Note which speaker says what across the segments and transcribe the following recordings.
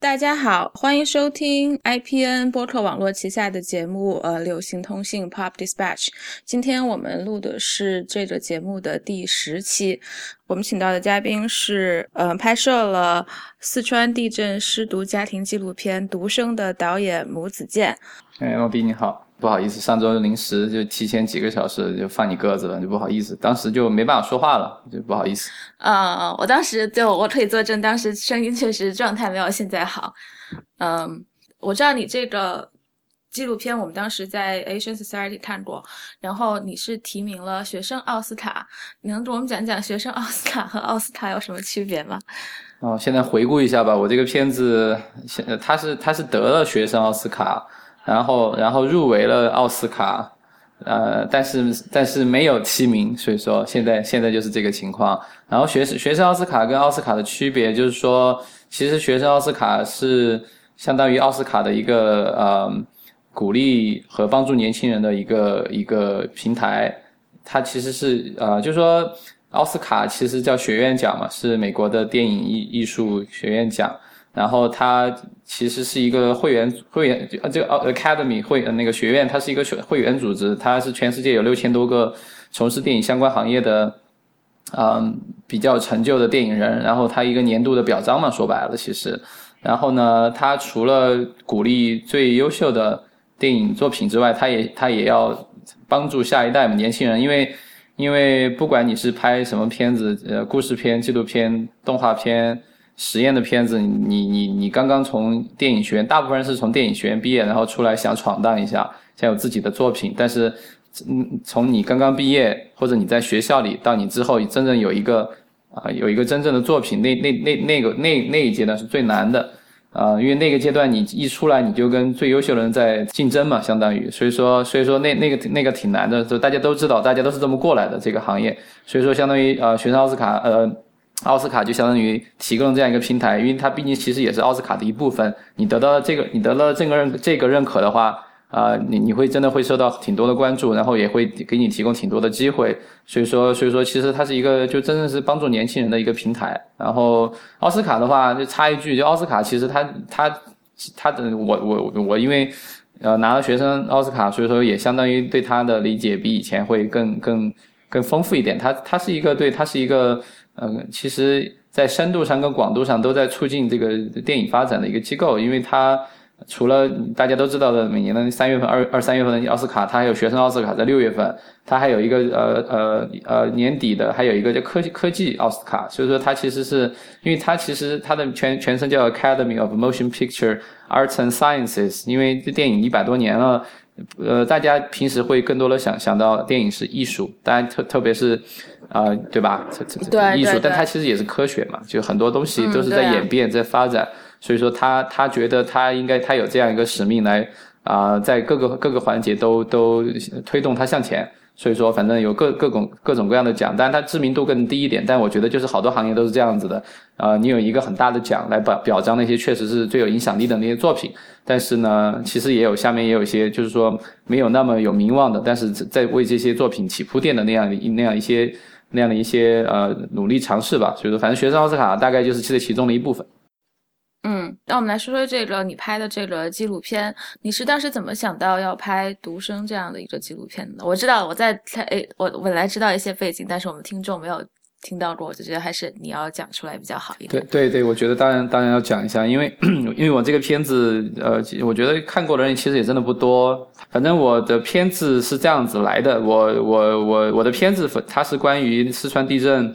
Speaker 1: 大家好，欢迎收听 IPN 播客网络旗下的节目，呃，流行通信 Pop Dispatch。今天我们录的是这个节目的第十期，我们请到的嘉宾是，呃，拍摄了四川地震失独家庭纪录片《独生》的导演母子健。
Speaker 2: 哎，老毕你好。不好意思，上周临时就提前几个小时就放你鸽子了，就不好意思，当时就没办法说话了，就不好意思。
Speaker 1: 嗯，我当时就我可以作证，当时声音确实状态没有现在好。嗯，我知道你这个纪录片，我们当时在 Asian Society 看过，然后你是提名了学生奥斯卡，你能给我们讲讲学生奥斯卡和奥斯卡有什么区别吗？
Speaker 2: 哦，现在回顾一下吧，我这个片子，现他是他是得了学生奥斯卡。然后，然后入围了奥斯卡，呃，但是但是没有提名，所以说现在现在就是这个情况。然后学生学生奥斯卡跟奥斯卡的区别就是说，其实学生奥斯卡是相当于奥斯卡的一个呃鼓励和帮助年轻人的一个一个平台。它其实是呃，就是说奥斯卡其实叫学院奖嘛，是美国的电影艺艺术学院奖。然后它其实是一个会员会员呃这个 Academy 会那个学院，它是一个学会员组织，它是全世界有六千多个从事电影相关行业的，嗯比较成就的电影人，然后它一个年度的表彰嘛，说白了其实，然后呢，它除了鼓励最优秀的电影作品之外，它也它也要帮助下一代年轻人，因为因为不管你是拍什么片子，呃故事片、纪录片、动画片。实验的片子，你你你刚刚从电影学院，大部分人是从电影学院毕业，然后出来想闯荡一下，想有自己的作品。但是，嗯，从你刚刚毕业，或者你在学校里，到你之后真正有一个啊，有一个真正的作品，那那那那个那那一阶段是最难的啊，因为那个阶段你一出来，你就跟最优秀的人在竞争嘛，相当于，所以说所以说那那个那个挺难的，就大家都知道，大家都是这么过来的这个行业，所以说相当于呃，学生奥斯卡呃。奥斯卡就相当于提供这样一个平台，因为它毕竟其实也是奥斯卡的一部分。你得到了这个，你得了这个认这个认可的话，啊，你你会真的会受到挺多的关注，然后也会给你提供挺多的机会。所以说，所以说，其实它是一个就真正是帮助年轻人的一个平台。然后奥斯卡的话，就插一句，就奥斯卡其实它它它的我我我因为呃拿了学生奥斯卡，所以说也相当于对它的理解比以前会更更更丰富一点。它它是一个对它是一个。嗯，其实，在深度上跟广度上都在促进这个电影发展的一个机构，因为它除了大家都知道的每年的三月份、二二三月份的奥斯卡，它还有学生奥斯卡在六月份，它还有一个呃呃呃年底的，还有一个叫科科技奥斯卡，所以说它其实是，因为它其实它的全全称叫 Academy of Motion Picture Arts and Sciences，因为这电影一百多年了。呃，大家平时会更多的想想到电影是艺术，当然特特别是，啊，对吧？
Speaker 1: 对
Speaker 2: 艺术，但它其实也是科学嘛，就很多东西都是在演变、在发展。所以说，他他觉得他应该他有这样一个使命来啊，在各个各个环节都都推动他向前。所以说，反正有各各种各种各样的奖，但是它知名度更低一点。但我觉得，就是好多行业都是这样子的。啊，你有一个很大的奖来表表彰那些确实是最有影响力的那些作品，但是呢，其实也有下面也有一些，就是说没有那么有名望的，但是在为这些作品起铺垫的那样的那样一些那样的一些呃努力尝试吧。所以说，反正学生奥斯卡大概就是其其中的一部分。
Speaker 1: 嗯，那我们来说说这个你拍的这个纪录片，你是当时怎么想到要拍《独生》这样的一个纪录片的？我知道我在看，哎，我本来知道一些背景，但是我们听众没有听到过，我就觉得还是你要讲出来比较好一
Speaker 2: 点。对对对，我觉得当然当然要讲一下，因为 因为我这个片子，呃，我觉得看过的人其实也真的不多。反正我的片子是这样子来的，我我我我的片子它是关于四川地震。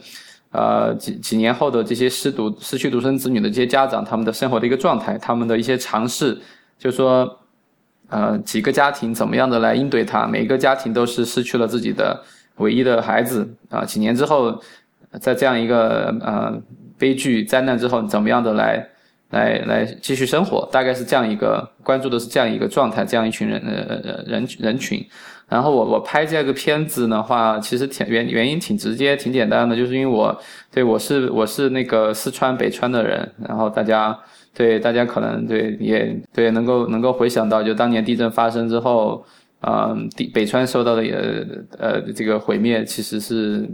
Speaker 2: 呃，几几年后的这些失独、失去独生子女的这些家长，他们的生活的一个状态，他们的一些尝试，就说，呃，几个家庭怎么样的来应对他？每个家庭都是失去了自己的唯一的孩子啊，几年之后，在这样一个呃悲剧灾难之后，怎么样的来来来继续生活？大概是这样一个关注的是这样一个状态，这样一群人呃人人群。然后我我拍这个片子的话，其实挺原原因挺直接挺简单的，就是因为我对我是我是那个四川北川的人，然后大家对大家可能对也对能够能够回想到，就当年地震发生之后，嗯，地北川受到的也呃这个毁灭其实是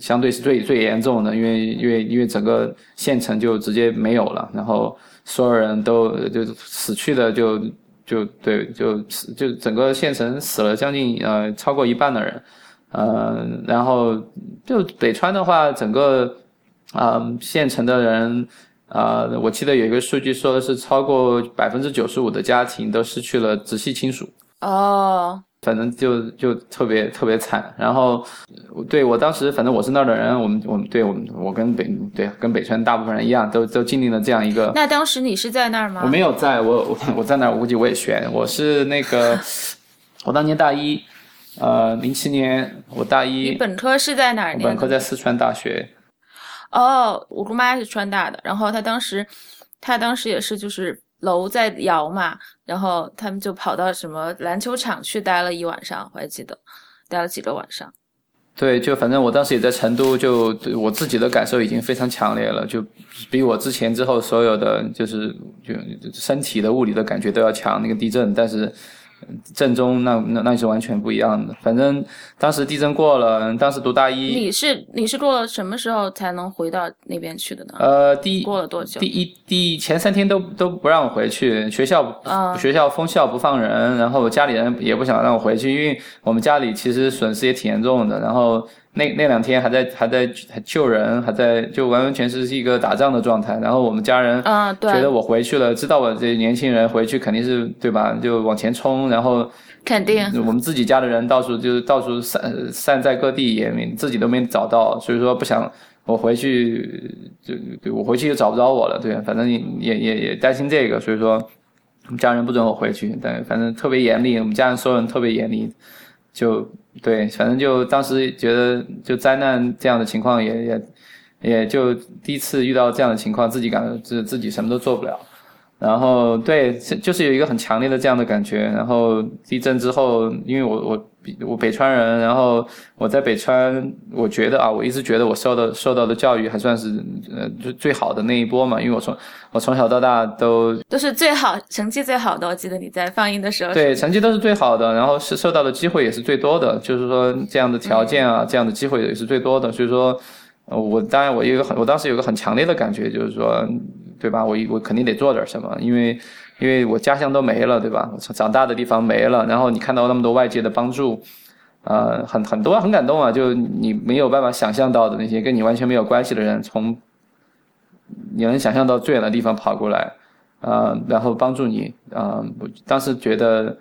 Speaker 2: 相对是最最严重的，因为因为因为整个县城就直接没有了，然后所有人都就死去的就就对就就整个县城死了将近呃超过一半的人，嗯，然后就北川的话，整个啊县城的人。啊，我记得有一个数据说的是超过百分之九十五的家庭都失去了直系亲属。
Speaker 1: 哦，
Speaker 2: 反正就就特别特别惨。然后，对我当时反正我是那儿的人，我们我们对我们我跟北对跟北川大部分人一样，都都经历了这样一个。
Speaker 1: 那当时你是在那儿吗？
Speaker 2: 我没有在，我我我在那儿，我估计我也悬。我是那个，我当年大一，呃，零七年我大一。
Speaker 1: 你本科是在哪儿？
Speaker 2: 本科在四川大学。
Speaker 1: 哦，我姑妈是川大的，然后她当时，她当时也是就是楼在摇嘛，然后他们就跑到什么篮球场去待了一晚上，我还记得，待了几个晚上。
Speaker 2: 对，就反正我当时也在成都，就我自己的感受已经非常强烈了，就比我之前之后所有的就是就身体的物理的感觉都要强。那个地震，但是。正中那那那是完全不一样的。反正当时地震过了，当时读大一。
Speaker 1: 你是你是过了什么时候才能回到那边去的呢？
Speaker 2: 呃，第一
Speaker 1: 过了多久？
Speaker 2: 第一第前三天都都不让我回去，学校学校封校不放人，然后家里人也不想让我回去，因为我们家里其实损失也挺严重的，然后。那那两天还在还在救人，还在就完完全是是一个打仗的状态。然后我们家人觉得我回去了，知道我这年轻人回去肯定是对吧？就往前冲，然后
Speaker 1: 肯定
Speaker 2: 我们自己家的人到处就是到处散散在各地，也没自己都没找到，所以说不想我回去就对我回去就找不着我了。对，反正也也也担心这个，所以说家人不准我回去。但反正特别严厉，我们家人所有人特别严厉，就。对，反正就当时觉得就灾难这样的情况也也也就第一次遇到这样的情况，自己感觉自自己什么都做不了。然后对，就是有一个很强烈的这样的感觉。然后地震之后，因为我我我北川人，然后我在北川，我觉得啊，我一直觉得我受到受到的教育还算是呃最最好的那一波嘛，因为我从我从小到大都
Speaker 1: 都是最好成绩最好的。我记得你在放映的时候，
Speaker 2: 对成绩都是最好的，然后是受到的机会也是最多的，就是说这样的条件啊，这样的机会也是最多的。所以说，我当然我有一个很，我当时有个很强烈的感觉，就是说。对吧？我我肯定得做点什么，因为因为我家乡都没了，对吧？我长大的地方没了，然后你看到那么多外界的帮助，呃，很很多很感动啊！就你没有办法想象到的那些跟你完全没有关系的人，从你能想象到最远的地方跑过来，啊，然后帮助你，啊，当时觉得。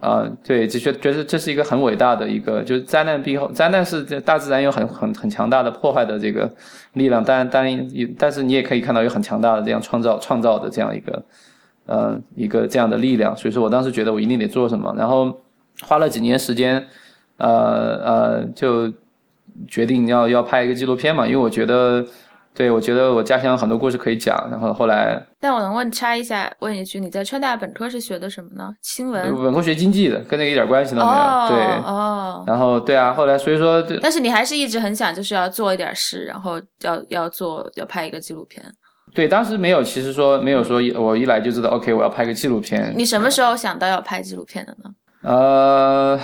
Speaker 2: 啊，对，就觉觉得这是一个很伟大的一个，就是灾难背后，灾难是大自然有很很很强大的破坏的这个力量，但但但是你也可以看到有很强大的这样创造创造的这样一个，呃，一个这样的力量。所以说我当时觉得我一定得做什么，然后花了几年时间，呃呃，就决定要要拍一个纪录片嘛，因为我觉得。对，我觉得我家乡很多故事可以讲，然后后来。
Speaker 1: 但我能问插一下，问一句，你在川大本科是学的什么呢？新闻。
Speaker 2: 本科学经济的，跟那个一点关系都没有。对。
Speaker 1: 哦。
Speaker 2: 然后，对啊，后来所以说。
Speaker 1: 但是你还是一直很想，就是要做一点事，然后要要做，要拍一个纪录片。
Speaker 2: 对，当时没有，其实说没有说，我一来就知道，OK，我要拍个纪录片。
Speaker 1: 你什么时候想到要拍纪录片的呢？
Speaker 2: 呃。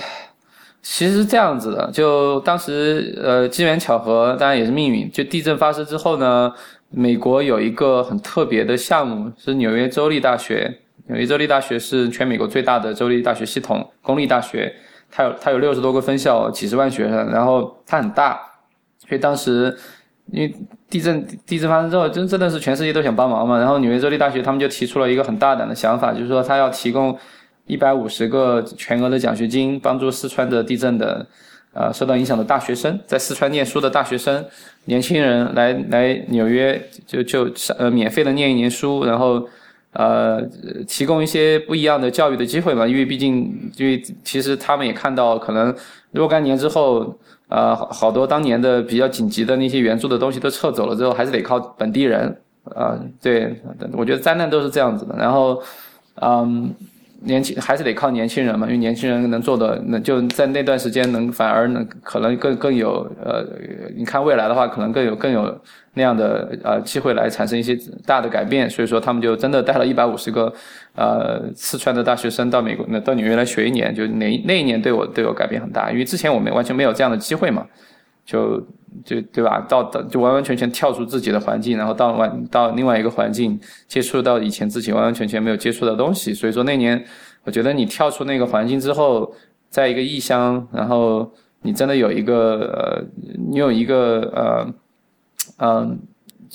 Speaker 2: 其实是这样子的，就当时呃机缘巧合，当然也是命运。就地震发生之后呢，美国有一个很特别的项目，是纽约州立大学。纽约州立大学是全美国最大的州立大学系统，公立大学。它有它有六十多个分校，几十万学生，然后它很大。所以当时因为地震地震发生之后，真真的是全世界都想帮忙嘛。然后纽约州立大学他们就提出了一个很大胆的想法，就是说他要提供。一百五十个全额的奖学金，帮助四川的地震的，呃，受到影响的大学生，在四川念书的大学生、年轻人来来纽约，就就呃免费的念一年书，然后呃提供一些不一样的教育的机会嘛。因为毕竟，因为其实他们也看到，可能若干年之后，呃，好多当年的比较紧急的那些援助的东西都撤走了之后，还是得靠本地人。啊，对，我觉得灾难都是这样子的。然后，嗯。年轻还是得靠年轻人嘛，因为年轻人能做的，那就在那段时间能反而能可能更更有呃，你看未来的话，可能更有更有那样的呃机会来产生一些大的改变。所以说他们就真的带了一百五十个呃四川的大学生到美国那到纽约来学一年，就那那一年对我对我改变很大，因为之前我们完全没有这样的机会嘛，就就对吧？到到就完完全全跳出自己的环境，然后到完到另外一个环境接触到以前自己完完全全没有接触的东西。所以说那年我觉得你跳出那个环境之后，在一个异乡，然后你真的有一个呃，你有一个呃。嗯，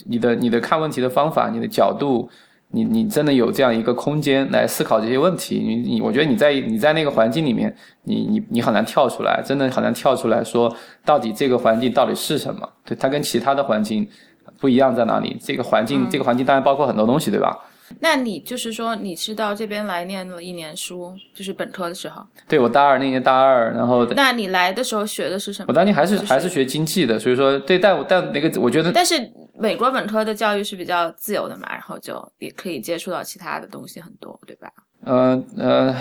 Speaker 2: 你的你的看问题的方法，你的角度，你你真的有这样一个空间来思考这些问题。你你，我觉得你在你在那个环境里面，你你你很难跳出来，真的很难跳出来说到底这个环境到底是什么？对，它跟其他的环境不一样在哪里？这个环境这个环境当然包括很多东西，对吧？
Speaker 1: 那你就是说你是到这边来念了一年书，就是本科的时候？
Speaker 2: 对，我大二那年大二，然后
Speaker 1: 那你来的时候学的是什么？
Speaker 2: 我当年还是还是学经济的，所以说对，但但那个我觉得，
Speaker 1: 但是美国本科的教育是比较自由的嘛，然后就也可以接触到其他的东西很多，对吧？
Speaker 2: 呃呃，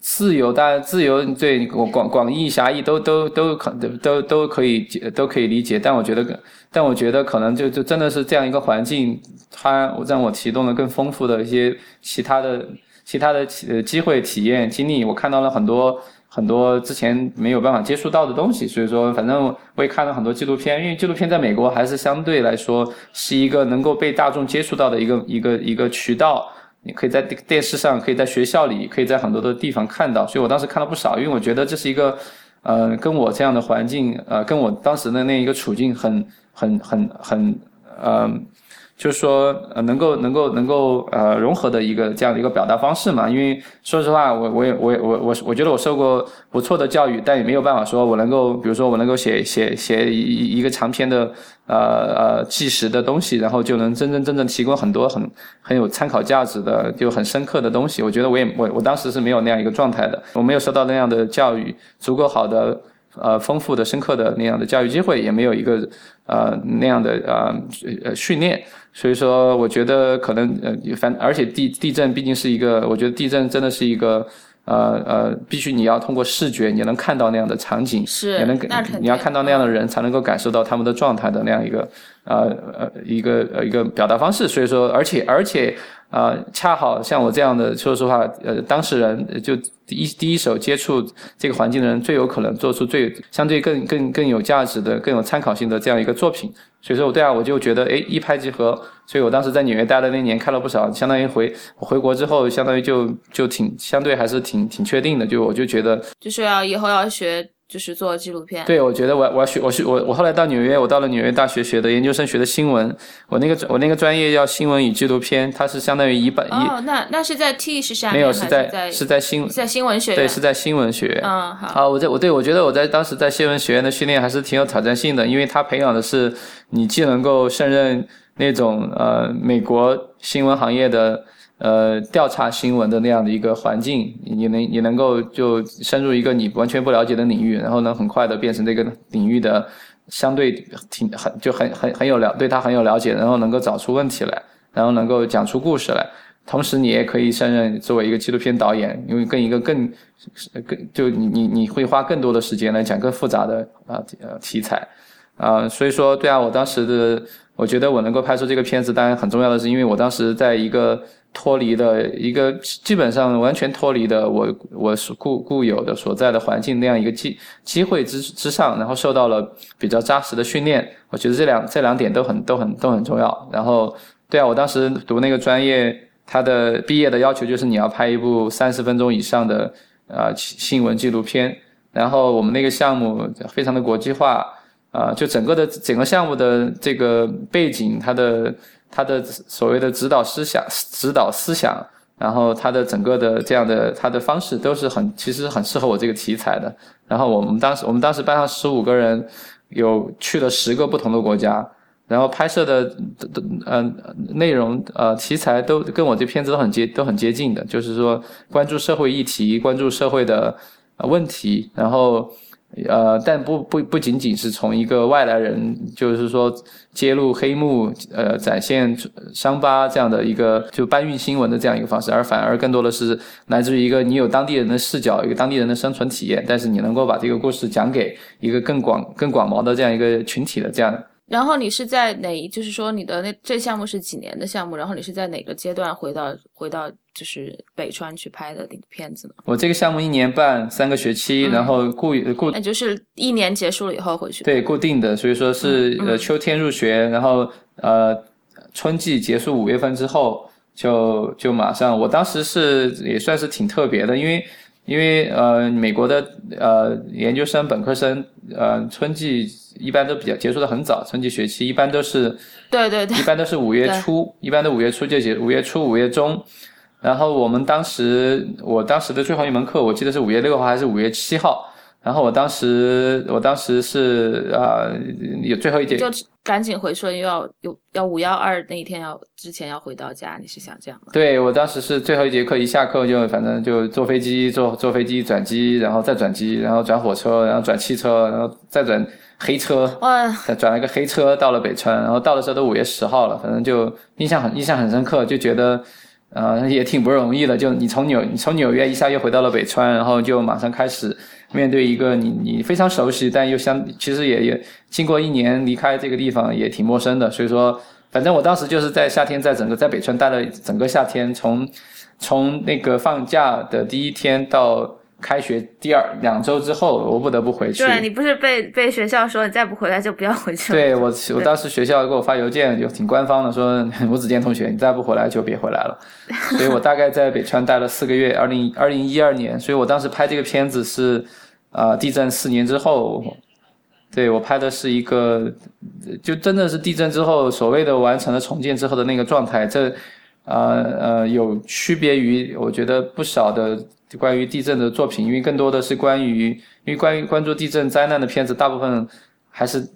Speaker 2: 自由，当然自由，对我广广义狭义都都都可都都可以都可以理解，但我觉得，但我觉得可能就就真的是这样一个环境，它让我提供了更丰富的一些其他的其他的呃机会、体验、经历，我看到了很多很多之前没有办法接触到的东西，所以说，反正我也看了很多纪录片，因为纪录片在美国还是相对来说是一个能够被大众接触到的一个 一个一个渠道。你可以在电视上，可以在学校里，可以在很多的地方看到，所以我当时看了不少，因为我觉得这是一个，呃，跟我这样的环境，呃，跟我当时的那一个处境很、很、很、很，呃。就是说，呃，能够能够能够呃融合的一个这样的一个表达方式嘛。因为说实话，我我也我我我我觉得我受过不错的教育，但也没有办法说我能够，比如说我能够写写写一一个长篇的呃呃纪实的东西，然后就能真真正正提供很多很很有参考价值的就很深刻的东西。我觉得我也我我当时是没有那样一个状态的，我没有受到那样的教育，足够好的。呃，丰富的、深刻的那样的教育机会，也没有一个呃那样的呃呃训练，所以说，我觉得可能呃反，而且地地震毕竟是一个，我觉得地震真的是一个呃呃，必须你要通过视觉，你能看到那样的场景，
Speaker 1: 是，
Speaker 2: 也能你要看到那样的人，才能够感受到他们的状态的那样一个呃呃一个呃一个表达方式，所以说，而且而且。啊，恰好像我这样的，说实话，呃，当事人就第一第一手接触这个环境的人，最有可能做出最相对更更更有价值的、更有参考性的这样一个作品。所以说，我对啊，我就觉得，哎，一拍即合。所以我当时在纽约待的那年，看了不少，相当于回回国之后，相当于就就挺相对还是挺挺确定的。就我就觉得，
Speaker 1: 就是要以后要学。就是做纪录片。
Speaker 2: 对，我觉得我我要学，我学我我后来到纽约，我到了纽约大学学的研究生，学的新闻。我那个我那个专业叫新闻与纪录片，它是相当于一半一。
Speaker 1: 哦，那那是在 T 是下
Speaker 2: 面没有是
Speaker 1: 在
Speaker 2: 是在新
Speaker 1: 在新闻学院。
Speaker 2: 对，是在新闻学院。
Speaker 1: 嗯，好。
Speaker 2: 好，我在我对我觉得我在当时在新闻学院的训练还是挺有挑战性的，因为他培养的是你既能够胜任那种呃美国新闻行业的。呃，调查新闻的那样的一个环境，你能你能够就深入一个你完全不了解的领域，然后呢，很快的变成这个领域的相对挺很就很很很有了对他很有了解，然后能够找出问题来，然后能够讲出故事来，同时你也可以胜任作为一个纪录片导演，因为跟一个更更就你你你会花更多的时间来讲更复杂的啊呃题材啊，所以说对啊，我当时的我觉得我能够拍出这个片子，当然很重要的是，因为我当时在一个。脱离的一个基本上完全脱离的我我所固固有的所在的环境那样一个机机会之之上，然后受到了比较扎实的训练，我觉得这两这两点都很都很都很重要。然后，对啊，我当时读那个专业，它的毕业的要求就是你要拍一部三十分钟以上的啊新闻纪录片。然后我们那个项目非常的国际化啊，就整个的整个项目的这个背景，它的。他的所谓的指导思想、指导思想，然后他的整个的这样的他的方式都是很，其实很适合我这个题材的。然后我们当时，我们当时班上十五个人，有去了十个不同的国家，然后拍摄的的嗯内容呃题材都跟我这片子都很接都很接近的，就是说关注社会议题，关注社会的问题，然后呃，但不不不仅仅是从一个外来人，就是说揭露黑幕，呃，展现伤疤这样的一个就搬运新闻的这样一个方式，而反而更多的是来自于一个你有当地人的视角，一个当地人的生存体验，但是你能够把这个故事讲给一个更广更广袤的这样一个群体的这样。
Speaker 1: 然后你是在哪？就是说你的那这项目是几年的项目？然后你是在哪个阶段回到回到就是北川去拍的那个片子呢？
Speaker 2: 我这个项目一年半三个学期，然后固固
Speaker 1: 那就是一年结束了以后回去。
Speaker 2: 对，固定的，所以说是呃秋天入学，然后呃春季结束五月份之后就就马上。我当时是也算是挺特别的，因为。因为呃，美国的呃研究生、本科生，呃，春季一般都比较结束的很早，春季学期一般都是，
Speaker 1: 对对对，
Speaker 2: 一般都是五月初，一般都五月初就结，五月初、五月中。然后我们当时，我当时的最后一门课，我记得是五月六号还是五月七号。然后我当时，我当时是啊，有最后一节就。
Speaker 1: 赶紧回去，又要有要五幺二那一天要之前要回到家，你是想这样吗？
Speaker 2: 对我当时是最后一节课，一下课就反正就坐飞机，坐坐飞机转机，然后再转机，然后转火车，然后转汽车，然后再转黑车，哇，再转了个黑车到了北川，然后到的时候都五月十号了，反正就印象很印象很深刻，就觉得呃也挺不容易的，就你从纽你从纽约一下又回到了北川，然后就马上开始。面对一个你你非常熟悉，但又相其实也也经过一年离开这个地方也挺陌生的，所以说，反正我当时就是在夏天，在整个在北川待了整个夏天，从从那个放假的第一天到。开学第二两周之后，我不得不回去。
Speaker 1: 对你不是被被学校说你再不回来就不要回去了？
Speaker 2: 对我，我当时学校给我发邮件，就挺官方的，说吴子健同学，你再不回来就别回来了。所以我大概在北川待了四个月，二零二零一二年。所以我当时拍这个片子是，啊，地震四年之后，对我拍的是一个，就真的是地震之后所谓的完成了重建之后的那个状态。这，呃呃，有区别于我觉得不少的。关于地震的作品，因为更多的是关于，因为关于关注地震灾难的片子，大部分还是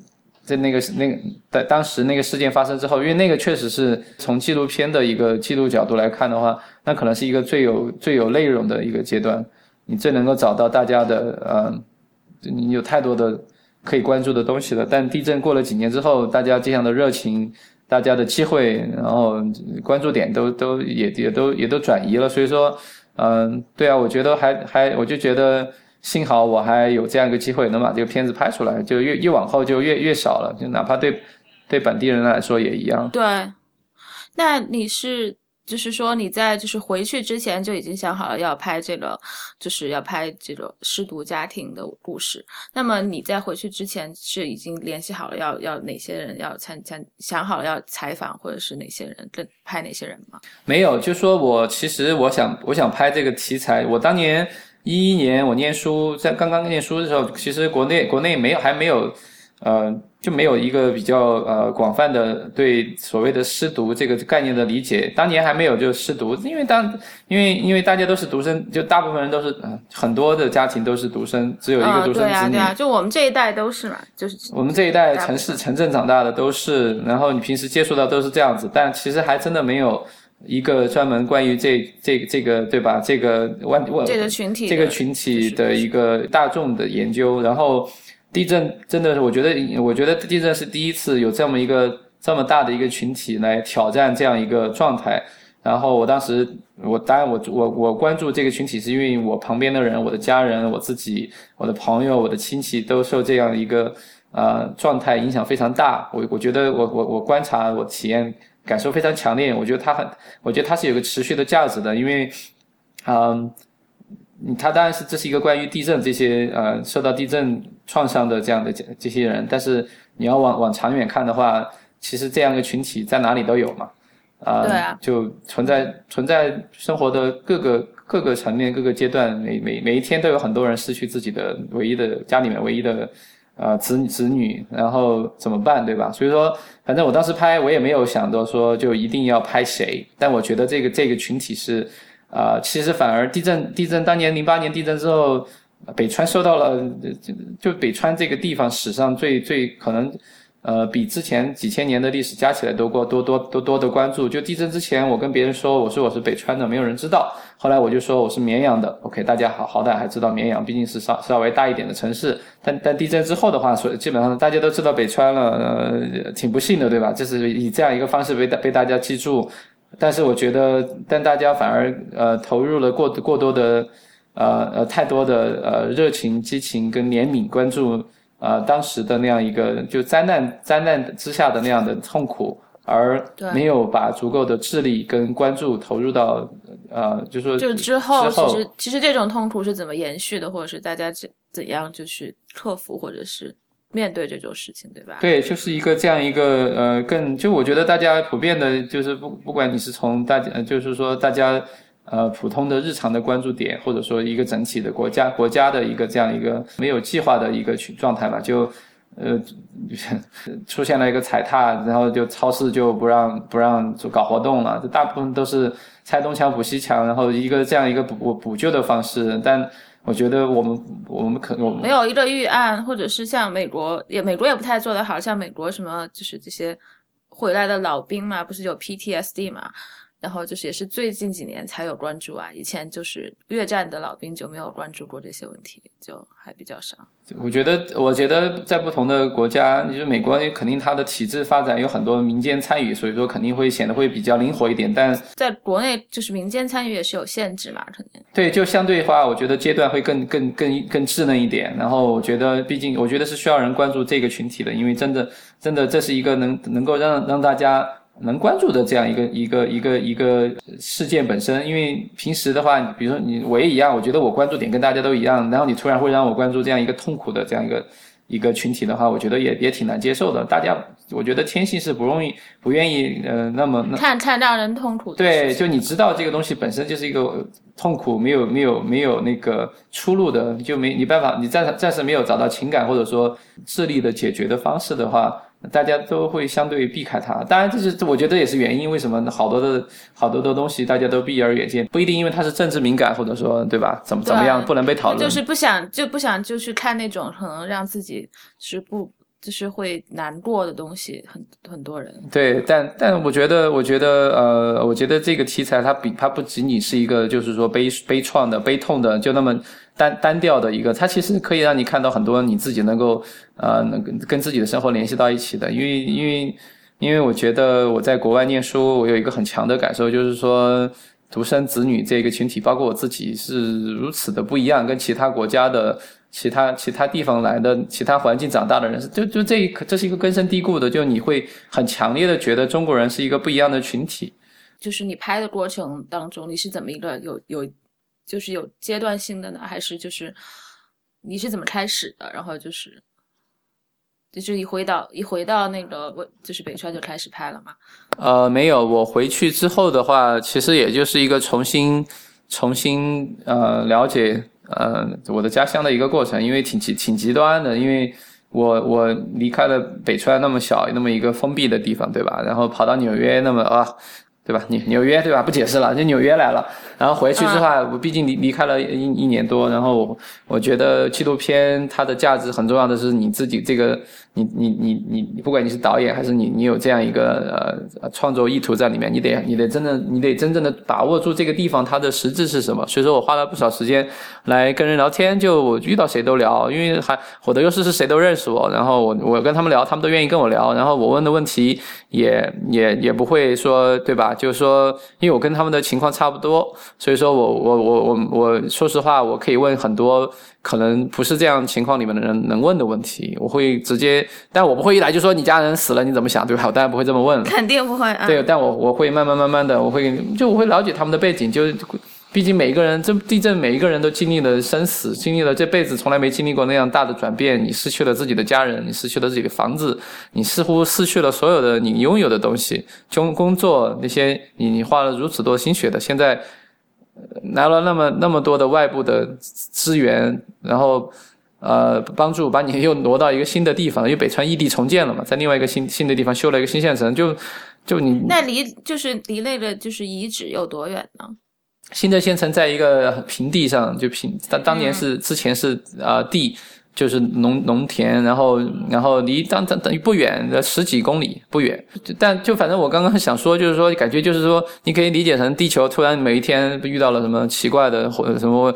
Speaker 2: 在那个那个在当时那个事件发生之后，因为那个确实是从纪录片的一个记录角度来看的话，那可能是一个最有最有内容的一个阶段，你最能够找到大家的呃，你有太多的可以关注的东西了。但地震过了几年之后，大家这样的热情，大家的机会，然后关注点都都也也都也都转移了，所以说。嗯，对啊，我觉得还还，我就觉得幸好我还有这样一个机会能把这个片子拍出来，就越越往后就越越少了，就哪怕对对本地人来说也一样。
Speaker 1: 对，那你是？就是说你在就是回去之前就已经想好了要拍这个，就是要拍这个失独家庭的故事。那么你在回去之前是已经联系好了要要哪些人要参参想好了要采访或者是哪些人跟拍哪些人吗？
Speaker 2: 没有，就说我其实我想我想拍这个题材。我当年一一年我念书在刚刚念书的时候，其实国内国内没有还没有。呃，就没有一个比较呃广泛的对所谓的失独这个概念的理解。当年还没有就失独，因为当因为因为大家都是独生，就大部分人都是很多的家庭都是独生，只有一个独生子女。对
Speaker 1: 啊，对啊，就我们这一代都是嘛，就是
Speaker 2: 我们这一代城市城镇长大的都是，然后你平时接触到都是这样子，但其实还真的没有一个专门关于这这这个对吧？这个万万
Speaker 1: 这个群体
Speaker 2: 这个群体的一个大众的研究，然后。地震真的是，我觉得，我觉得地震是第一次有这么一个这么大的一个群体来挑战这样一个状态。然后我当时，我当然我我我关注这个群体，是因为我旁边的人、我的家人、我自己、我的朋友、我的亲戚都受这样一个呃状态影响非常大。我我觉得我我我观察我体验感受非常强烈。我觉得它很，我觉得它是有个持续的价值的，因为嗯。他当然是这是一个关于地震这些呃受到地震创伤的这样的这这些人，但是你要往往长远看的话，其实这样一个群体在哪里都有嘛，啊，
Speaker 1: 对啊，
Speaker 2: 就存在存在生活的各个各个层面各个阶段，每每每一天都有很多人失去自己的唯一的家里面唯一的呃子子女，然后怎么办，对吧？所以说，反正我当时拍我也没有想到说就一定要拍谁，但我觉得这个这个群体是。啊，其实反而地震，地震当年零八年地震之后，北川受到了就就北川这个地方史上最最可能呃，比之前几千年的历史加起来都过多多多多的关注。就地震之前，我跟别人说我说我是北川的，没有人知道。后来我就说我是绵阳的，OK，大家好好歹还知道绵阳，毕竟是稍稍微大一点的城市。但但地震之后的话，所基本上大家都知道北川了，呃，挺不幸的，对吧？就是以这样一个方式被大被大家记住。但是我觉得，但大家反而呃投入了过过多的呃呃太多的呃热情、激情跟怜悯关注。呃，当时的那样一个就灾难灾难之下的那样的痛苦，而没有把足够的智力跟关注投入到呃，就说
Speaker 1: 就之后，其实其实这种痛苦是怎么延续的，或者是大家怎怎样就是克服，或者是面对这种事情，对吧？
Speaker 2: 对，就是一个这样一个呃，更就我觉得大家普遍的，就是不不管你是从大家，就是说大家。呃，普通的日常的关注点，或者说一个整体的国家国家的一个这样一个没有计划的一个群状态嘛，就呃 出现了一个踩踏，然后就超市就不让不让就搞活动了，这大部分都是拆东墙补西墙，然后一个这样一个补补救的方式。但我觉得我们我们可能
Speaker 1: 没有一个预案，或者是像美国也美国也不太做得好，像美国什么就是这些回来的老兵嘛，不是有 PTSD 嘛？然后就是也是最近几年才有关注啊，以前就是越战的老兵就没有关注过这些问题，就还比较少。
Speaker 2: 我觉得，我觉得在不同的国家，你说美国肯定它的体制发展有很多民间参与，所以说肯定会显得会比较灵活一点。但
Speaker 1: 在国内，就是民间参与也是有限制嘛，肯定。
Speaker 2: 对，就相对的话，我觉得阶段会更更更更稚嫩一点。然后我觉得，毕竟我觉得是需要人关注这个群体的，因为真的真的这是一个能能够让让大家。能关注的这样一个一个一个一个事件本身，因为平时的话，比如说你我也一样，我觉得我关注点跟大家都一样，然后你突然会让我关注这样一个痛苦的这样一个一个群体的话，我觉得也也挺难接受的。大家我觉得天性是不容易不愿意呃那么
Speaker 1: 看看让人痛苦。
Speaker 2: 对，就你知道这个东西本身就是一个痛苦，没有没有没有那个出路的，就没你办法，你暂暂时没有找到情感或者说智力的解决的方式的话。大家都会相对避开它，当然这是我觉得也是原因。为什么好多的好多的东西大家都避而远见？不一定因为它是政治敏感，或者说对吧？怎么怎么样不能被讨论？
Speaker 1: 就是不想就不想就去看那种可能让自己是不。就是会难过的东西，很很多人
Speaker 2: 对，但但我觉得，我觉得，呃，我觉得这个题材它比它不仅仅是一个，就是说悲悲怆的、悲痛的，就那么单单调的一个，它其实可以让你看到很多你自己能够呃能跟跟自己的生活联系到一起的，因为因为因为我觉得我在国外念书，我有一个很强的感受，就是说独生子女这个群体，包括我自己是如此的不一样，跟其他国家的。其他其他地方来的其他环境长大的人，就就这一这是一个根深蒂固的，就你会很强烈的觉得中国人是一个不一样的群体。
Speaker 1: 就是你拍的过程当中，你是怎么一个有有，就是有阶段性的呢？还是就是你是怎么开始的？然后就是就是一回到一回到那个我就是北川就开始拍了吗？
Speaker 2: 呃，没有，我回去之后的话，其实也就是一个重新重新呃了解。呃，我的家乡的一个过程，因为挺极挺极端的，因为我我离开了北川那么小那么一个封闭的地方，对吧？然后跑到纽约那么啊。对吧？纽纽约对吧？不解释了，就纽约来了。然后回去之后，我毕竟离离开了一一年多，然后我觉得纪录片它的价值很重要的是你自己这个，你你你你你，不管你是导演还是你你有这样一个呃创作意图在里面，你得你得真正你得真正的把握住这个地方它的实质是什么。所以说我花了不少时间来跟人聊天，就我遇到谁都聊，因为还我的优势是谁都认识我，然后我我跟他们聊，他们都愿意跟我聊，然后我问的问题也也也不会说对吧？就是说，因为我跟他们的情况差不多，所以说我我我我我说实话，我可以问很多可能不是这样情况里面的人能问的问题。我会直接，但我不会一来就说你家人死了你怎么想，对吧？我当然不会这么问，
Speaker 1: 肯定不会。
Speaker 2: 啊对，但我我会慢慢慢慢的，我会就我会了解他们的背景，就。毕竟每一个人，这地震每一个人都经历了生死，经历了这辈子从来没经历过那样大的转变。你失去了自己的家人，你失去了自己的房子，你似乎失去了所有的你拥有的东西，工工作那些你你花了如此多心血的，现在来了那么那么多的外部的资源，然后呃帮助把你又挪到一个新的地方，因为北川异地重建了嘛，在另外一个新新的地方修了一个新县城，就就你
Speaker 1: 那离就是离那个就是遗址有多远呢？
Speaker 2: 新的县城在一个平地上，就平当当年是之前是呃地就是农农田，然后然后离当当等于不远的十几公里不远，但就反正我刚刚想说，就是说感觉就是说，你可以理解成地球突然每一天遇到了什么奇怪的或者什么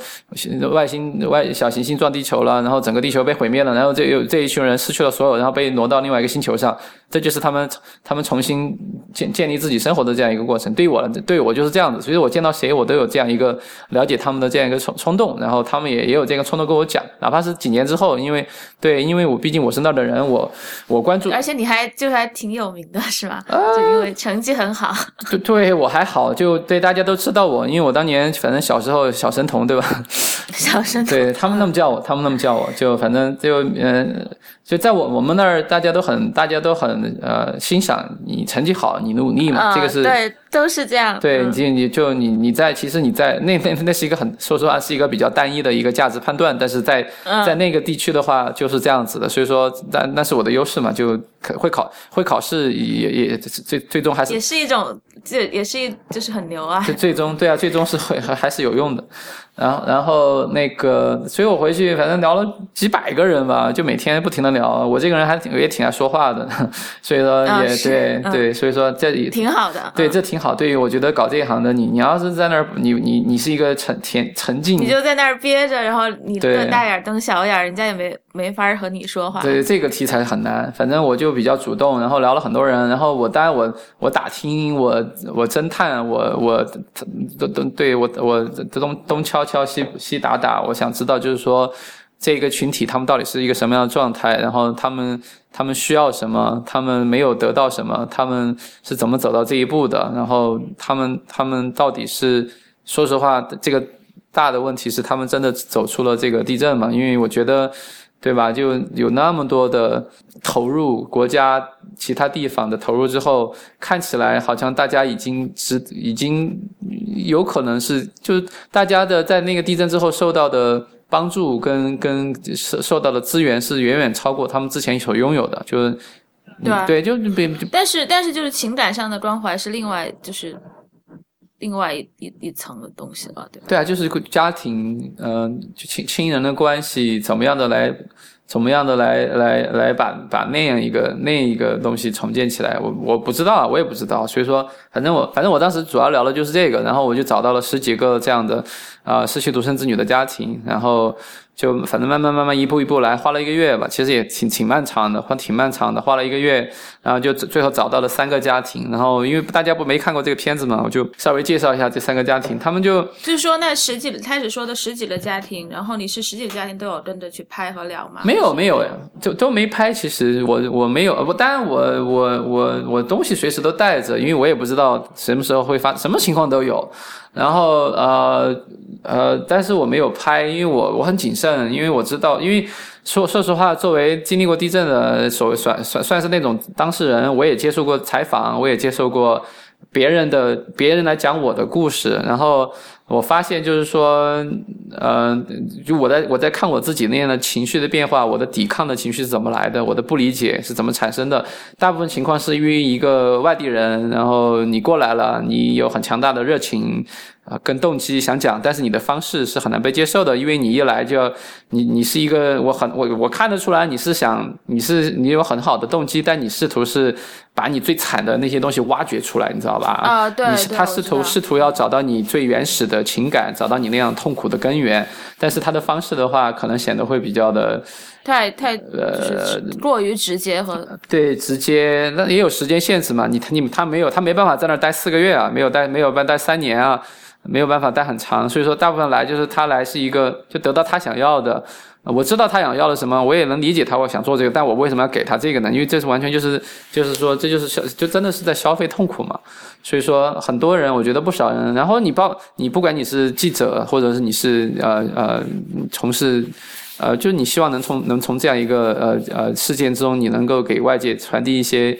Speaker 2: 外星外小行星撞地球了，然后整个地球被毁灭了，然后这有这一群人失去了所有，然后被挪到另外一个星球上。这就是他们他们重新建建立自己生活的这样一个过程。对于我，对我就是这样子。所以我见到谁，我都有这样一个了解他们的这样一个冲冲动。然后他们也也有这个冲动跟我讲，哪怕是几年之后，因为对，因为我毕竟我是那儿的人，我我关注。
Speaker 1: 而且你还就还挺有名的是吧？就因为成绩很好。
Speaker 2: 对，对我还好，就对大家都知道我，因为我当年反正小时候小神童，对吧？
Speaker 1: 小神童。
Speaker 2: 对他们那么叫我，他们那么叫我，就反正就嗯。就在我我们那儿，大家都很大家都很呃欣赏你成绩好，你努力嘛，这个是
Speaker 1: 对，都是这样。
Speaker 2: 对，你你就你你在其实你在那 那那是一个很说实话是一个比较单一的一个价值判断，但是在在那个地区的话就是这样子的，所以说那那是我的优势嘛，就可会考会考试也也最最终还是
Speaker 1: 也是一种这也是一就是很牛啊。
Speaker 2: 最最终对啊，最终是会还还是有用的。然后，然后那个，所以我回去反正聊了几百个人吧，就每天不停的聊。我这个人还挺也挺爱说话的，所以说也对对，所以说这也
Speaker 1: 挺好的。
Speaker 2: 对，这挺好。对于我觉得搞这一行的你，你要是在那儿，你你你是一个沉沉沉浸，
Speaker 1: 你就在那儿憋着，然后你瞪大眼瞪小眼，人家也没没法和你说话。
Speaker 2: 对，这个题材很难。反正我就比较主动，然后聊了很多人，然后我当然我我打听，我我侦探，我我东东对我我东东敲。敲西西打打，我想知道就是说，这个群体他们到底是一个什么样的状态，然后他们他们需要什么，他们没有得到什么，他们是怎么走到这一步的，然后他们他们到底是说实话，这个大的问题是他们真的走出了这个地震吗？因为我觉得。对吧？就有那么多的投入，国家其他地方的投入之后，看起来好像大家已经是已经有可能是，就是大家的在那个地震之后受到的帮助跟跟受受到的资源是远远超过他们之前所拥有的，就是
Speaker 1: 对
Speaker 2: 对，就
Speaker 1: 但是但是就是情感上的关怀是另外就是。另外一一层的东西了，对吧？
Speaker 2: 对啊，就是家庭，嗯，亲亲人的关系，怎么样的来，怎么样的来来来把把那样一个那一个东西重建起来，我我不知道，我也不知道，所以说，反正我反正我当时主要聊的就是这个，然后我就找到了十几个这样的啊失去独生子女的家庭，然后。就反正慢慢慢慢一步一步来，花了一个月吧，其实也挺挺漫长的，花挺漫长的，花了一个月，然后就最后找到了三个家庭，然后因为大家不没看过这个片子嘛，我就稍微介绍一下这三个家庭，他们就
Speaker 1: 就是说那十几开始说的十几个家庭，然后你是十几个家庭都有跟着去拍和聊吗？
Speaker 2: 没没有没有，就都没拍。其实我我没有，我当然我我我我东西随时都带着，因为我也不知道什么时候会发，什么情况都有。然后呃呃，但是我没有拍，因为我我很谨慎，因为我知道，因为说说实话，作为经历过地震的，所算算算是那种当事人，我也接受过采访，我也接受过别人的别人来讲我的故事，然后。我发现就是说，嗯，就我在我在看我自己那样的情绪的变化，我的抵抗的情绪是怎么来的，我的不理解是怎么产生的。大部分情况是因为一个外地人，然后你过来了，你有很强大的热情。啊，跟动机想讲，但是你的方式是很难被接受的，因为你一来就要你你是一个我很我我看得出来你是想你是你有很好的动机，但你试图是把你最惨的那些东西挖掘出来，你知道吧？
Speaker 1: 啊，对，
Speaker 2: 他试图试图要找到你最原始的情感，找到你那样痛苦的根源，但是他的方式的话，可能显得会比较的
Speaker 1: 太太呃过于直接和
Speaker 2: 对直接，那也有时间限制嘛？你他你他没有他没办法在那儿待四个月啊，没有待没有办待三年啊。没有办法待很长，所以说大部分来就是他来是一个就得到他想要的。我知道他想要的什么，我也能理解他我想做这个，但我为什么要给他这个呢？因为这是完全就是就是说这就是消就真的是在消费痛苦嘛。所以说很多人，我觉得不少人，然后你报你不管你是记者或者是你是呃呃从事呃，就你希望能从能从这样一个呃呃事件之中，你能够给外界传递一些。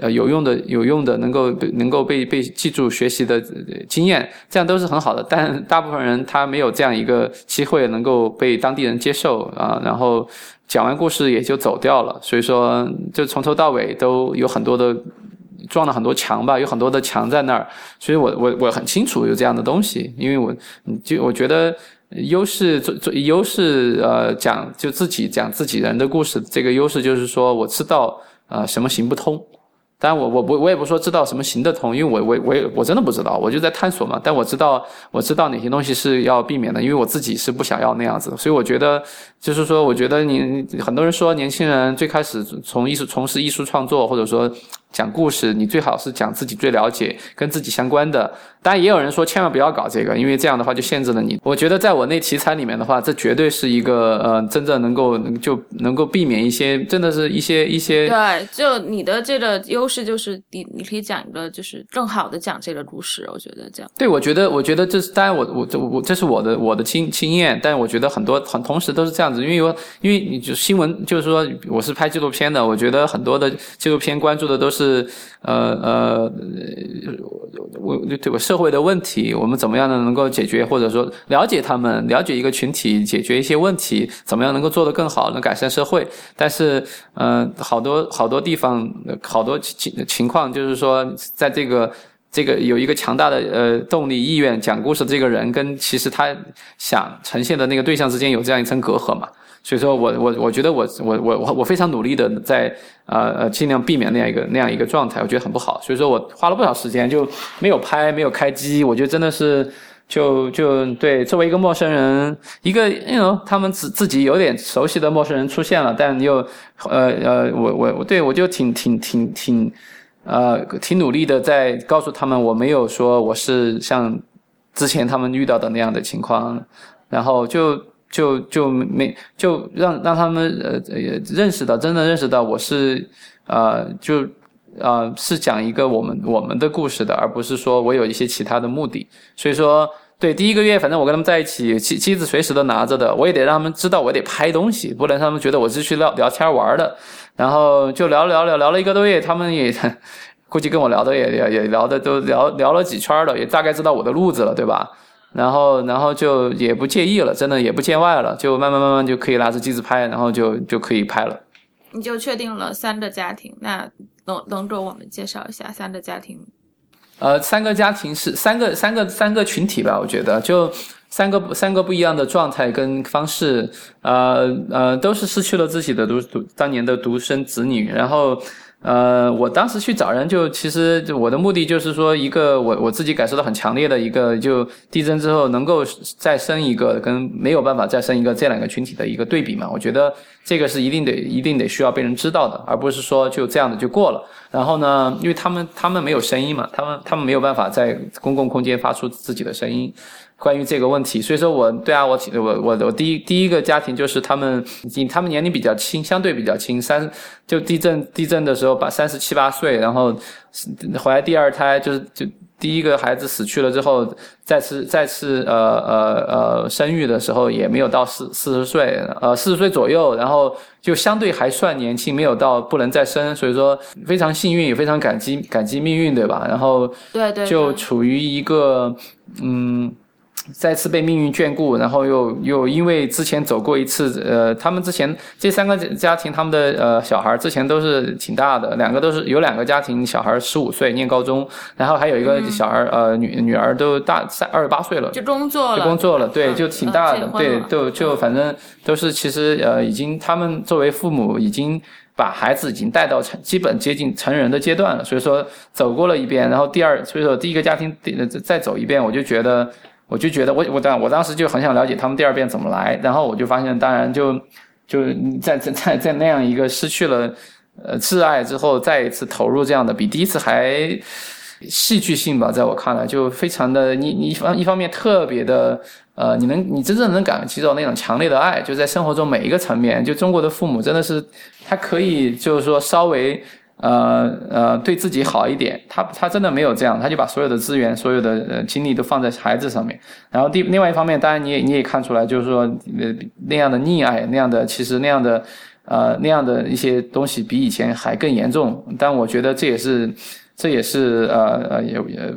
Speaker 2: 呃，有用的、有用的，能够能够被被记住、学习的经验，这样都是很好的。但大部分人他没有这样一个机会，能够被当地人接受啊，然后讲完故事也就走掉了。所以说，就从头到尾都有很多的撞了很多墙吧，有很多的墙在那儿。所以我我我很清楚有这样的东西，因为我就我觉得。优势做做优势呃讲就自己讲自己人的故事，这个优势就是说我知道啊、什么行不通。当然我我不我也不说知道什么行得通，因为我我我也我真的不知道，我就在探索嘛。但我知道我知道哪些东西是要避免的，因为我自己是不想要那样子。所以我觉得就是说，我觉得你很多人说年轻人最开始从艺术从事艺术创作，或者说讲故事，你最好是讲自己最了解、跟自己相关的。当然，也有人说千万不要搞这个，因为这样的话就限制了你。我觉得在我那题材里面的话，这绝对是一个呃，真正能够就能够避免一些，真的是一些一些
Speaker 1: 对，就你的这个优势就是你你可以讲一个就是更好的讲这个故事，我觉得这样。
Speaker 2: 对，我觉得，我觉得这是当然我，我这我这是我的我的经经验，但我觉得很多很同时都是这样子，因为我因为你就新闻就是说我是拍纪录片的，我觉得很多的纪录片关注的都是是呃呃我对吧社会的问题，我们怎么样呢能够解决，或者说了解他们，了解一个群体，解决一些问题，怎么样能够做得更好，能改善社会。但是，嗯、好多好多地方，好多情情况就是说，在这个。这个有一个强大的呃动力意愿讲故事这个人，跟其实他想呈现的那个对象之间有这样一层隔阂嘛。所以说我我我觉得我我我我我非常努力的在呃尽量避免那样一个那样一个状态，我觉得很不好。所以说我花了不少时间，就没有拍，没有开机，我觉得真的是。就就对，作为一个陌生人，一个 you know 他们自自己有点熟悉的陌生人出现了，但又呃呃，我我我对我就挺挺挺挺呃挺努力的在告诉他们，我没有说我是像之前他们遇到的那样的情况，然后就就就没就让让他们呃呃认识到，真的认识到我是呃就呃是讲一个我们我们的故事的，而不是说我有一些其他的目的。所以说，对第一个月，反正我跟他们在一起，机机子随时都拿着的，我也得让他们知道我得拍东西，不能让他们觉得我是去聊聊天玩的。然后就聊聊聊聊了一个多月，他们也 估计跟我聊的也也也聊的都聊聊了几圈了，也大概知道我的路子了，对吧？然后然后就也不介意了，真的也不见外了，就慢慢慢慢就可以拿着机子拍，然后就就可以拍了。
Speaker 1: 你就确定了三个家庭，那能能给我们介绍一下三个家庭？
Speaker 2: 呃，三个家庭是三个三个三个群体吧，我觉得就三个三个不一样的状态跟方式，呃呃，都是失去了自己的独独当年的独生子女，然后。呃，我当时去找人就，其实我的目的就是说，一个我我自己感受到很强烈的一个，就地震之后能够再生一个，跟没有办法再生一个这两个群体的一个对比嘛。我觉得这个是一定得一定得需要被人知道的，而不是说就这样的就过了。然后呢，因为他们他们没有声音嘛，他们他们没有办法在公共空间发出自己的声音。关于这个问题，所以说我对啊，我我我我第一第一个家庭就是他们，他们年龄比较轻，相对比较轻，三就地震地震的时候把三十七八岁，然后怀第二胎，就是就第一个孩子死去了之后，再次再次呃呃呃生育的时候也没有到四四十岁，呃四十岁左右，然后就相对还算年轻，没有到不能再生，所以说非常幸运，也非常感激感激命运，对吧？然后
Speaker 1: 对对，
Speaker 2: 就处于一个嗯。再次被命运眷顾，然后又又因为之前走过一次，呃，他们之前这三个家庭，他们的呃小孩之前都是挺大的，两个都是有两个家庭小孩十五岁念高中，然后还有一个小孩、呃女女儿都大三二十八岁了，
Speaker 1: 就工作了，
Speaker 2: 就工作了，对，
Speaker 1: 嗯
Speaker 2: 就挺大的，对，就就反正都是其实呃已经他们作为父母已经。把孩子已经带到成基本接近成人的阶段了，所以说走过了一遍，然后第二，所以说第一个家庭再再走一遍，我就觉得。我就觉得我我当我当时就很想了解他们第二遍怎么来，然后我就发现，当然就就在在在在那样一个失去了呃挚爱之后，再一次投入这样的，比第一次还戏剧性吧，在我看来就非常的你你一方一方面特别的呃，你能你真正能感觉到那种强烈的爱，就在生活中每一个层面，就中国的父母真的是他可以就是说稍微。呃呃，对自己好一点，他他真的没有这样，他就把所有的资源、所有的精力都放在孩子上面。然后第另外一方面，当然你也你也看出来，就是说呃那样的溺爱，那样的其实那样的呃那样的一些东西比以前还更严重。但我觉得这也是这也是呃呃有呃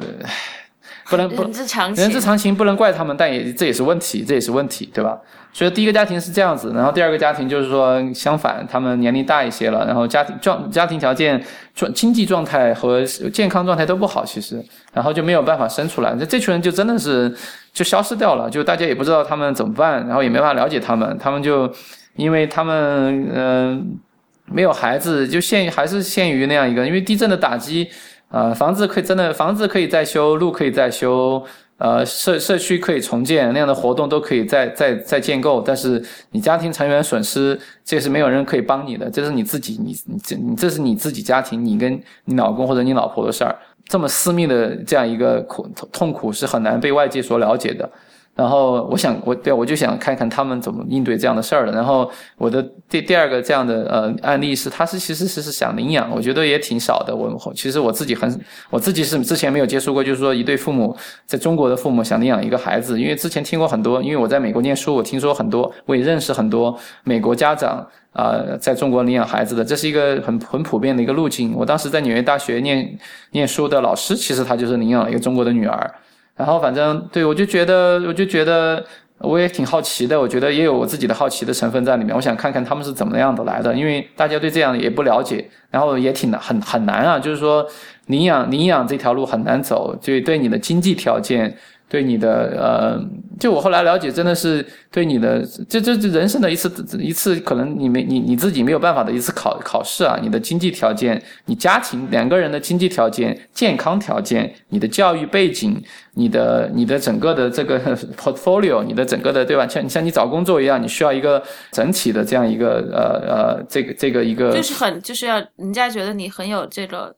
Speaker 2: 不能不
Speaker 1: 人之常情，
Speaker 2: 人之常情，不能怪他们，但也这也是问题，这也是问题，对吧？所以第一个家庭是这样子，然后第二个家庭就是说相反，他们年龄大一些了，然后家庭状家庭条件状经济状态和健康状态都不好，其实，然后就没有办法生出来，那这群人就真的是就消失掉了，就大家也不知道他们怎么办，然后也没办法了解他们，他们就因为他们嗯、没有孩子，就限于还是限于那样一个，因为地震的打击。呃，房子可以真的房子可以再修，路可以再修，呃，社社区可以重建，那样的活动都可以再再再建构。但是你家庭成员损失，这是没有人可以帮你的，这是你自己，你你这你这是你自己家庭，你跟你老公或者你老婆的事儿。这么私密的这样一个苦痛苦是很难被外界所了解的。然后我想，我对我就想看看他们怎么应对这样的事儿的。然后我的第第二个这样的呃案例是，他是其实是是想领养，我觉得也挺少的。我其实我自己很，我自己是之前没有接触过，就是说一对父母在中国的父母想领养一个孩子，因为之前听过很多，因为我在美国念书，我听说很多，我也认识很多美国家长啊、在中国领养孩子的，这是一个很很普遍的一个路径。我当时在纽约大学念念书的老师，其实他就是领养了一个中国的女儿。然后反正对我就觉得，我就觉得我也挺好奇的。我觉得也有我自己的好奇的成分在里面。我想看看他们是怎么样的来的，因为大家对这样也不了解，然后也挺难，很很难啊。就是说，领养领养这条路很难走，就对你的经济条件，对你的呃，就我后来了解，真的是对你的这这这人生的一次一次，可能你没你你自己没有办法的一次考考试啊。你的经济条件，你家庭两个人的经济条件、健康条件、你的教育背景。你的你的整个的这个 portfolio，你的整个的对吧？像你像你找工作一样，你需要一个整体的这样一个呃呃这个这个一个
Speaker 1: 就是很就是要人家觉得你很有这个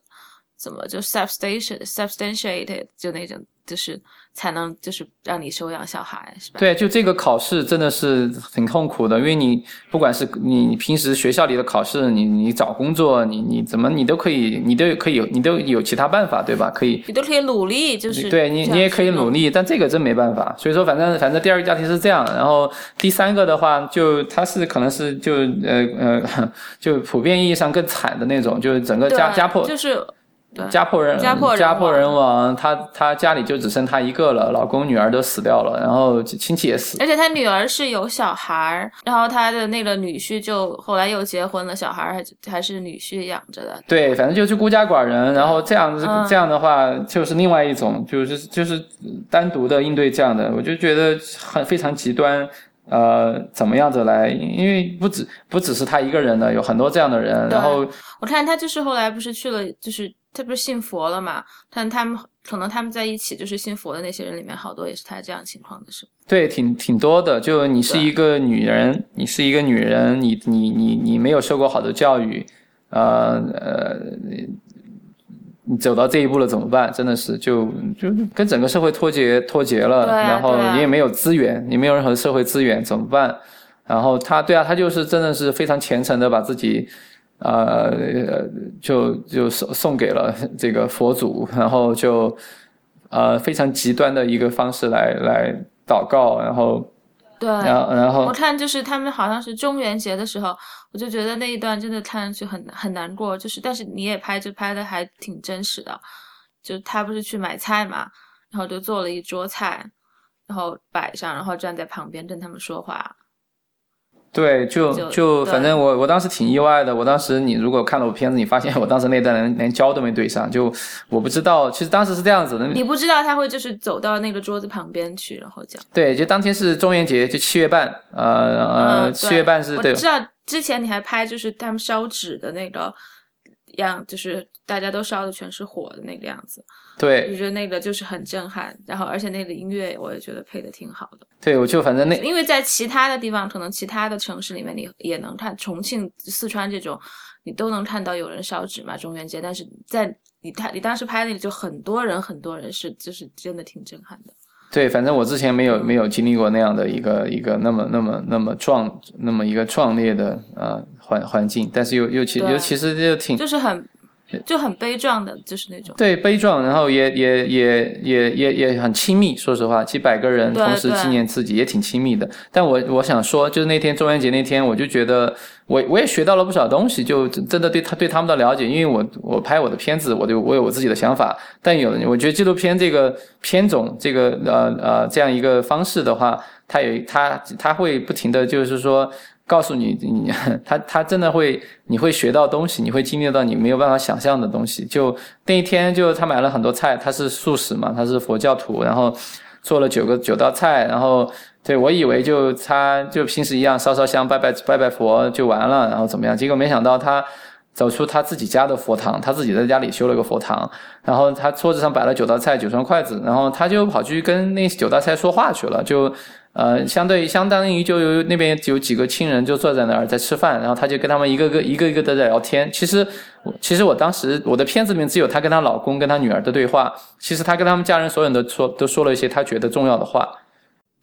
Speaker 1: 怎么就 substantiate substantiated 就那种就是才能就是让你收养小孩是吧？
Speaker 2: 对，就这个考试真的是很痛苦的，因为你不管是你你平时学校里的考试，你你找工作，你你怎么你都可以，你都可以有你都有其他办法对吧？可以
Speaker 1: 你都可以努力，就是
Speaker 2: 对你，你也可以努力，但这个真没办法。所以说，反正反正第二个家庭是这样，然后第三个的话，就他是可能是就呃呃，就普遍意义上更惨的那种，就是整个家家破
Speaker 1: 就是对
Speaker 2: 家破人
Speaker 1: 家破人
Speaker 2: 家破
Speaker 1: 亡
Speaker 2: 人亡，他他家里就只剩他一个了，老公女儿都死掉了，然后亲戚也死。
Speaker 1: 而且他女儿是有小孩儿，然后他的那个女婿就后来又结婚了，小孩儿还还是女婿养着的。
Speaker 2: 对，反正就是孤家寡人，然后这样子、
Speaker 1: 嗯
Speaker 2: 这样的话，就是另外一种，就是就是单独的应对这样的，我就觉得很非常极端。呃，怎么样子来？因为不止不只是他一个人的，有很多这样的人。然后
Speaker 1: 我看他就是后来不是去了，就是他不是信佛了嘛？但他们可能他们在一起，就是信佛的那些人里面，好多也是他这样情况的，是吧？
Speaker 2: 对，挺挺多的。就你是一个女人，你是一个女人，你你你你没有受过好的教育，呃呃，你走到这一步了怎么办？真的是就就跟整个社会脱节脱节了，
Speaker 1: 啊
Speaker 2: 然后你也没有资源，你没有任何社会资源，怎么办？然后他对啊，他就是真的是非常虔诚的把自己。呃，就就送送给了这个佛祖，然后就呃非常极端的一个方式来来祷告，然后
Speaker 1: 对。
Speaker 2: 然后然后
Speaker 1: 我看就是他们好像是中元节的时候，我就觉得那一段真的看上去很很难过，就是但是你也拍就拍的还挺真实的，就他不是去买菜嘛，然后就做了一桌菜，然后摆上，然后站在旁边跟他们说话，
Speaker 2: 对，就
Speaker 1: 就
Speaker 2: 反正我我当时挺意外的。我当时你如果看了我片子，你发现我当时那段连连焦都没对上，就我不知道，其实当时是这样子的。
Speaker 1: 你不知道他会就是走到那个桌子旁边去，然后讲。
Speaker 2: 对，就当天是中元节，就七月半，呃呃，
Speaker 1: 嗯
Speaker 2: 七月半是对
Speaker 1: 我知道之前你还拍就是他们烧纸的那个样，就是大家都烧的全是火的那个样子，
Speaker 2: 对
Speaker 1: 我觉得那个就是很震撼。然后而且那个音乐我也觉得配的挺好的，
Speaker 2: 对，我就反正那
Speaker 1: 因为在其他的地方，可能其他的城市里面你也能看，重庆、四川这种你都能看到有人烧纸嘛，中元节。但是在你他你当时拍那里就很多人，很多人是就是真的挺震撼的。
Speaker 2: 对，反正我之前没有没有经历过那样的一个一个那么那么那么壮那么一个壮烈的呃环环境，但是又又其
Speaker 1: 对
Speaker 2: 尤其实就挺
Speaker 1: 就是很就很悲壮的，就是那种
Speaker 2: 对悲壮，然后也也也也也也很亲密。说实话，几百个人同时纪念自己也挺亲密的。但我我想说，就是那天中元节那天，我就觉得我我也学到了不少东西，就真的对他对他们的了解。因为我我拍我的片子，我就我有我自己的想法。但有我觉得纪录片这个片种，这个呃呃这样一个方式的话，它有它它会不停的就是说。告诉你，你他他真的会，你会学到东西，你会经历到你没有办法想象的东西。就那一天，就他买了很多菜，他是素食嘛，他是佛教徒，然后做了九个九道菜，然后对我以为就他就平时一样烧烧香拜拜拜拜佛就完了，然后怎么样？结果没想到他走出他自己家的佛堂，他自己在家里修了个佛堂，然后他桌子上摆了九道菜，九双筷子，然后他就跑去跟那九道菜说话去了，就。呃，相对相当于就有那边有几个亲人就坐在那儿在吃饭，然后他就跟他们一个个一个一个的在聊天。其实，其实我当时我的片子里面只有她跟她老公跟她女儿的对话。其实她跟他们家人所有人都说都说了一些她觉得重要的话。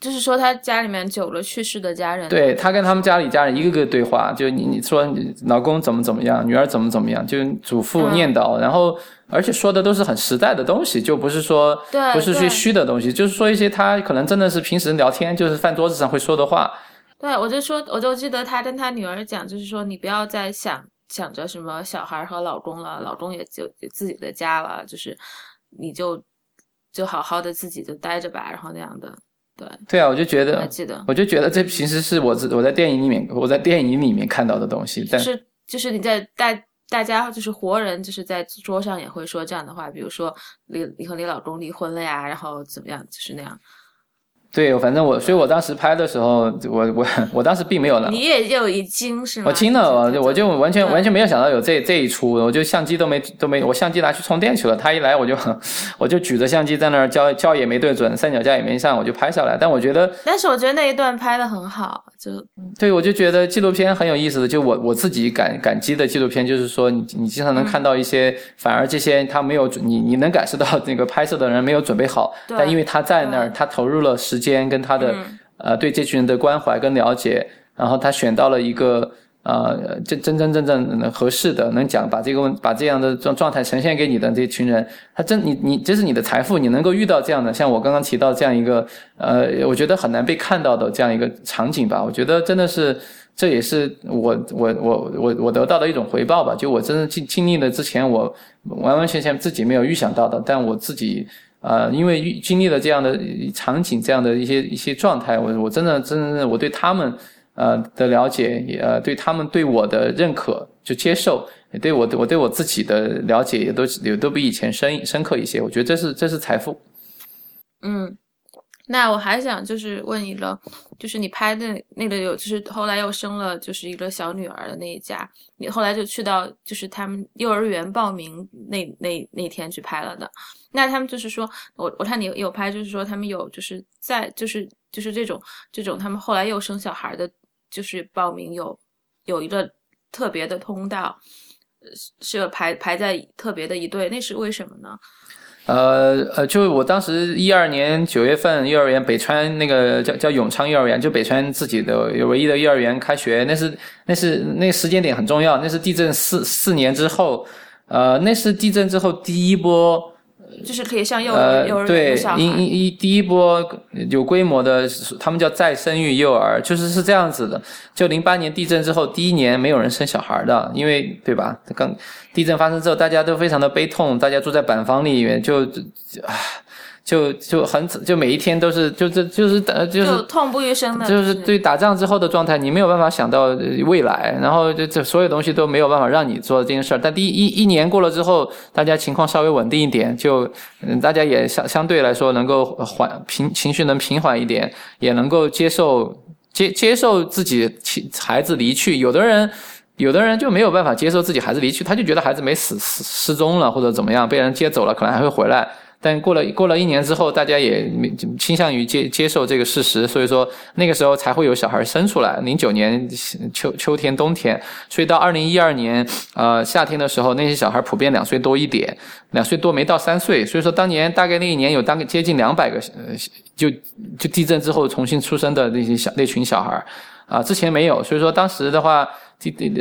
Speaker 1: 就是说，他家里面久了去世的家人，
Speaker 2: 对他跟他们家里家人一个个对话，就你你说你老公怎么怎么样，女儿怎么怎么样，就祖父念叨，然后而且说的都是很实在的东西，就不是说不是些虚的东西，就是说一些他可能真的是平时聊天就是饭桌子上会说的话。
Speaker 1: 对，我就说，我就记得他跟他女儿讲，就是说你不要再想想着什么小孩和老公了，老公也就自己的家了，就是你就就好好的自己就待着吧，然后那样的。对
Speaker 2: 对啊，我就觉得，记得我就觉得这其实是我我在电影里面我在电影里面看到的东西。
Speaker 1: 但是就是你在大大家就是活人就是在桌上也会说这样的话，比如说你你和你老公离婚了呀，然后怎么样，就是那样。
Speaker 2: 对，反正我，所以我当时拍的时候，我我我当时并没有了。
Speaker 1: 你也就已经是吗？
Speaker 2: 我惊了，我我就完全完全没有想到有这这一出，我就相机都没都没，我相机拿去充电去了。他一来，我就 我就举着相机在那儿焦焦也没对准，三脚架也没上，我就拍下来。但我觉得，
Speaker 1: 但是我觉得那一段拍的很好，就
Speaker 2: 对，我就觉得纪录片很有意思的，就我我自己感感激的纪录片，就是说你你经常能看到一些，反而这些他没有你你能感受到那个拍摄的人没有准备好，但因为他在那儿，他投入了时。间跟他的呃对这群人的关怀跟了解，然后他选到了一个呃真真真正正合适的能讲把这个问把这样的状状态呈现给你的这群人，他真你你这是你的财富，你能够遇到这样的像我刚刚提到这样一个呃我觉得很难被看到的这样一个场景吧，我觉得真的是这也是我我我我我得到的一种回报吧，就我真的经经历了之前我完完全全自己没有预想到的，但我自己。呃，因为经历了这样的场景，这样的一些一些状态，我我真的真的我对他们呃的了解，也呃对他们对我的认可就接受，也对我我对我自己的了解也都也都比以前深深刻一些。我觉得这是这是财富。
Speaker 1: 嗯。那我还想就是问一个，就是你拍的那个有，就是后来又生了就是一个小女儿的那一家，你后来就去到就是他们幼儿园报名那那那天去拍了的。那他们就是说，我我看你有拍，就是说他们有就是在就是就是这种这种他们后来又生小孩的，就是报名有有一个特别的通道，是排排在特别的一队，那是为什么呢？
Speaker 2: 呃呃，就我当时一二年九月份，幼儿园北川那个叫叫永昌幼儿园，就北川自己的唯一的幼儿园开学，那是那是那时间点很重要，那是地震四四年之后，呃，那是地震之后第一波。
Speaker 1: 就是可以像幼儿幼儿园
Speaker 2: 对，一一一第一波有规模的，他们叫再生育幼儿，就是是这样子的。就零八年地震之后，第一年没有人生小孩的，因为对吧？刚地震发生之后，大家都非常的悲痛，大家住在板房里面，就啊。就就很就每一天都是就这就是呃就是
Speaker 1: 痛不欲生的，
Speaker 2: 就是对打仗之后的状态，你没有办法想到未来，然后就这所有东西都没有办法让你做这件事儿。但第一一年过了之后，大家情况稍微稳定一点，就嗯大家也相相对来说能够缓平情绪能平缓一点，也能够接受接接受自己孩子离去。有的人有的人就没有办法接受自己孩子离去，他就觉得孩子没死失失踪了或者怎么样，被人接走了，可能还会回来。但过了过了一年之后，大家也倾向于接接受这个事实，所以说那个时候才会有小孩生出来。零九年秋秋天冬天，所以到二零一二年呃夏天的时候，那些小孩普遍两岁多一点，两岁多没到三岁。所以说当年大概那一年有大概接近两百个就就地震之后重新出生的那些小那群小孩啊，之前没有，所以说当时的话。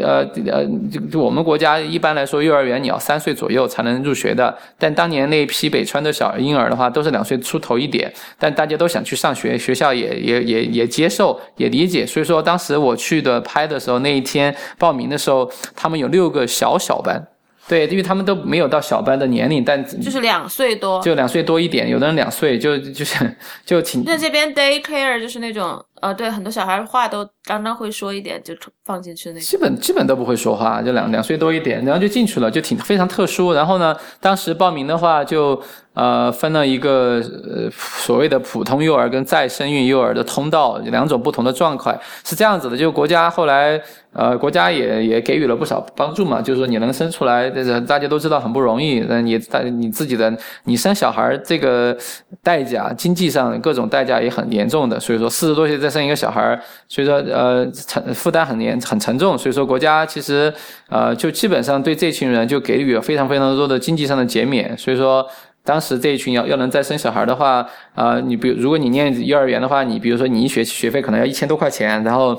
Speaker 2: 呃呃，就就我们国家一般来说，幼儿园你要三岁左右才能入学的。但当年那批北川的小婴儿的话，都是两岁出头一点。但大家都想去上学，学校也也也也接受，也理解。所以说，当时我去的拍的时候，那一天报名的时候，他们有六个小小班。对，因为他们都没有到小班的年龄，但
Speaker 1: 就是两岁多，
Speaker 2: 就两岁多一点，有的人两岁就就是就挺。
Speaker 1: 那这边 day care 就是那种。呃，对，很多小孩话都刚刚会说一点，就放进去那种。
Speaker 2: 基本基本都不会说话，就两两岁多一点，然后就进去了，就挺非常特殊。然后呢，当时报名的话，就呃分了一个呃所谓的普通幼儿跟再生育幼儿的通道，两种不同的状况是这样子的。就国家后来呃国家也也给予了不少帮助嘛，就是说你能生出来，这大家都知道很不容易。那你在你自己的你生小孩这个代价，经济上各种代价也很严重的。所以说四十多岁在生一个小孩，所以说呃沉负担很严很沉重，所以说国家其实呃就基本上对这群人就给予了非常非常多的经济上的减免，所以说当时这一群要要能再生小孩的话，啊你比如如果你念幼儿园的话，你比如说你一学期学费可能要一千多块钱，然后。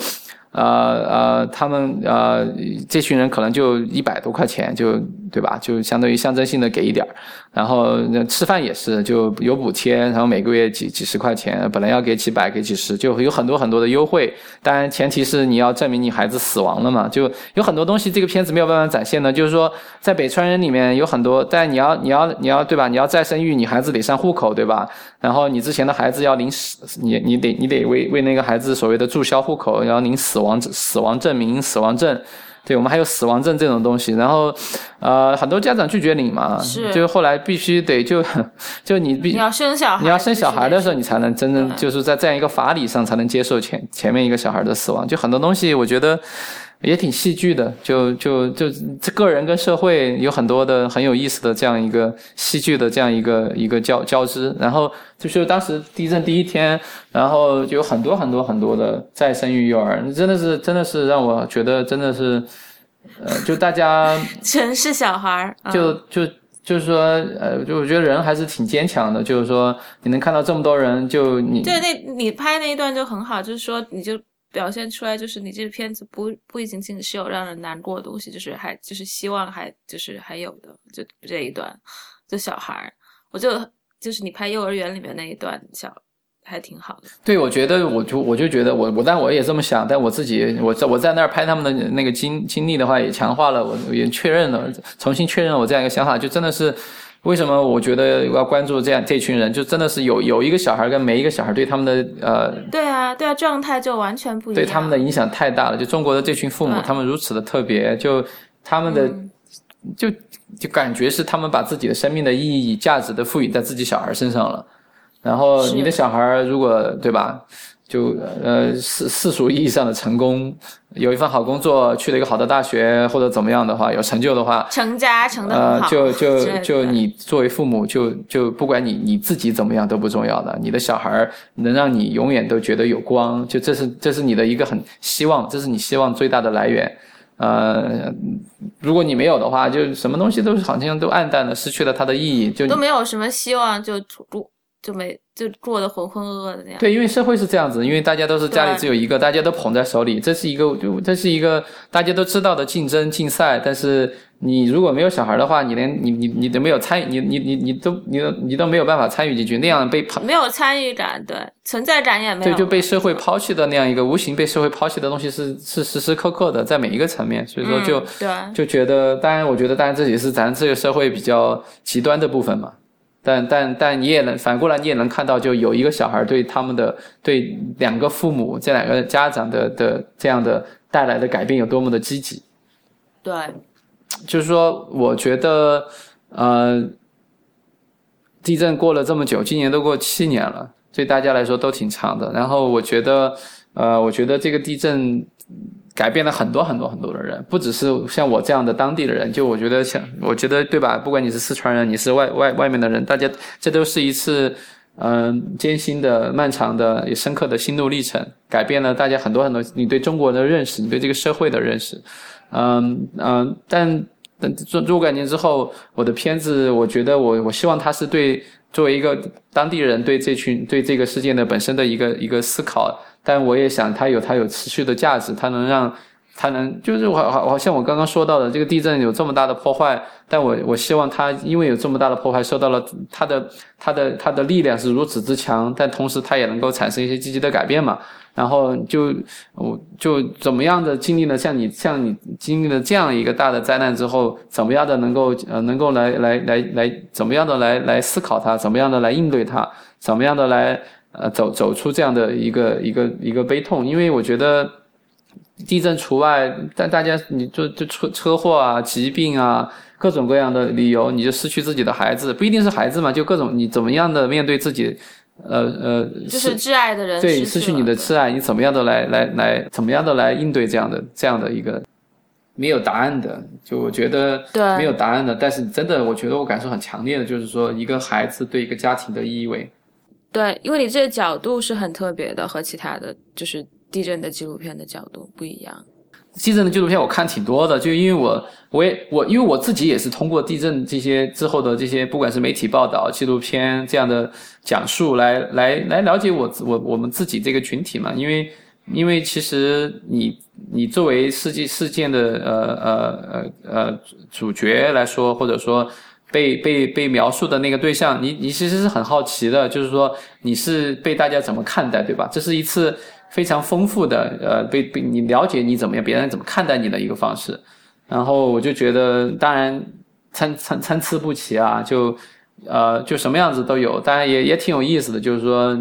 Speaker 2: 呃呃，他们呃这群人可能就一百多块钱，就对吧？就相当于象征性的给一点儿，然后吃饭也是就有补贴，然后每个月几几十块钱，本来要给几百给几十，就有很多很多的优惠。当然前提是你要证明你孩子死亡了嘛，就有很多东西这个片子没有办法展现的。就是说在北川人里面有很多，但你要你要你要对吧？你要再生育，你孩子得上户口对吧？然后你之前的孩子要领死，你你得你得为为那个孩子所谓的注销户口，然后领死亡死亡证明、死亡证，对我们还有死亡证这种东西。然后，呃，很多家长拒绝领嘛，
Speaker 1: 是，
Speaker 2: 就后来必须得就 就你必
Speaker 1: 你要生小孩，
Speaker 2: 你要生小孩的时候，你才能真正就是在这样一个法理上才能接受前前面一个小孩的死亡。就很多东西，我觉得。也挺戏剧的，就就就这个人跟社会有很多的很有意思的这样一个戏剧的这样一个一个交交织，然后就是当时地震第一天，然后就有很多很多很多的再生育幼儿，真的是真的是让我觉得真的是，呃，就大家
Speaker 1: 全是小孩儿，
Speaker 2: 就就就是说，呃，就我觉得人还是挺坚强的，就是说你能看到这么多人，就你
Speaker 1: 对那你拍那一段就很好，就是说你就。表现出来就是你这个片子不不仅仅是有让人难过的东西，就是还就是希望还就是还有的，就这一段，就小孩儿，我就就是你拍幼儿园里面那一段小还挺好的。
Speaker 2: 对，我觉得我就我就觉得我我但我也这么想，但我自己我在我在那儿拍他们的那个经经历的话，也强化了我也确认了，重新确认了我这样一个想法，就真的是。为什么我觉得我要关注这样这群人？就真的是有有一个小孩跟没一个小孩对他们的呃，
Speaker 1: 对啊，对啊，状态就完全不一样。
Speaker 2: 对他们的影响太大了。就中国的这群父母，他们如此的特别，就他们的就就感觉是他们把自己的生命的意义、价值都赋予在自己小孩身上了。然后你的小孩如果对吧？就呃世世俗意义上的成功，有一份好工作，去了一个好的大学，或者怎么样的话，有成就的话，
Speaker 1: 成家成的
Speaker 2: 呃，就就就你作为父母，就就不管你你自己怎么样都不重要的，你的小孩能让你永远都觉得有光，就这是这是你的一个很希望，这是你希望最大的来源。呃，如果你没有的话，就什么东西都是好像都暗淡了，失去了它的意义，就
Speaker 1: 都没有什么希望，就不。就没就过得浑浑噩噩的那样。
Speaker 2: 对，因为社会是这样子，因为大家都是家里只有一个，大家都捧在手里，这是一个就这是一个大家都知道的竞争竞赛。但是你如果没有小孩的话，你连你你你都没有参与，你你你你都你都你都没有办法参与进去，那样被抛
Speaker 1: 没有参与感，对存在感也没
Speaker 2: 有，对就被社会抛弃的那样一个无形被社会抛弃的东西是是时时刻刻的在每一个层面，所以说就
Speaker 1: 对
Speaker 2: 就觉得，当然我觉得当然这也是咱这个社会比较极端的部分嘛。但但但你也能反过来，你也能看到，就有一个小孩对他们的对两个父母这两个家长的的这样的带来的改变有多么的积极。
Speaker 1: 对，
Speaker 2: 就是说，我觉得呃，地震过了这么久，今年都过七年了，对大家来说都挺长的。然后我觉得呃，我觉得这个地震。改变了很多很多很多的人，不只是像我这样的当地的人。就我觉得，像我觉得对吧？不管你是四川人，你是外外外面的人，大家这都是一次嗯艰辛的、漫长的、也深刻的心路历程，改变了大家很多很多你对中国的认识，你对这个社会的认识。嗯嗯，但但做若干年之后，我的片子，我觉得我我希望它是对作为一个当地人对这群对这个事件的本身的一个一个思考，但我也想它有它有持续的价值，它能让。它能就是我好好像我刚刚说到的这个地震有这么大的破坏，但我我希望它因为有这么大的破坏受到了它的它的它的力量是如此之强，但同时它也能够产生一些积极的改变嘛。然后就我就怎么样的经历了像你像你经历了这样一个大的灾难之后，怎么样的能够呃能够来来来来怎么样的来来思考它，怎么样的来应对它，怎么样的来呃走走出这样的一个一个一个悲痛，因为我觉得。地震除外，但大家你就就车车祸啊、疾病啊，各种各样的理由，你就失去自己的孩子，不一定是孩子嘛，就各种你怎么样的面对自己，呃呃，
Speaker 1: 就是挚爱的人，
Speaker 2: 对，失去你的挚爱，你怎么样的来来来，怎么样的来应对这样的这样的一个没有答案的，就我觉得没有答案的，但是真的，我觉得我感受很强烈的，就是说一个孩子对一个家庭的意味，
Speaker 1: 对，因为你这个角度是很特别的，和其他的就是。地震的纪录片的角度不一样。
Speaker 2: 地震的纪录片我看挺多的，就因为我我也我因为我自己也是通过地震这些之后的这些，不管是媒体报道、纪录片这样的讲述，来来来了解我我我们自己这个群体嘛。因为因为其实你你作为事件事件的呃呃呃呃主角来说，或者说被被被描述的那个对象，你你其实是很好奇的，就是说你是被大家怎么看待，对吧？这是一次。非常丰富的，呃，被被你了解你怎么样，别人怎么看待你的一个方式，然后我就觉得，当然参参参差不齐啊，就呃就什么样子都有，当然也也挺有意思的，就是说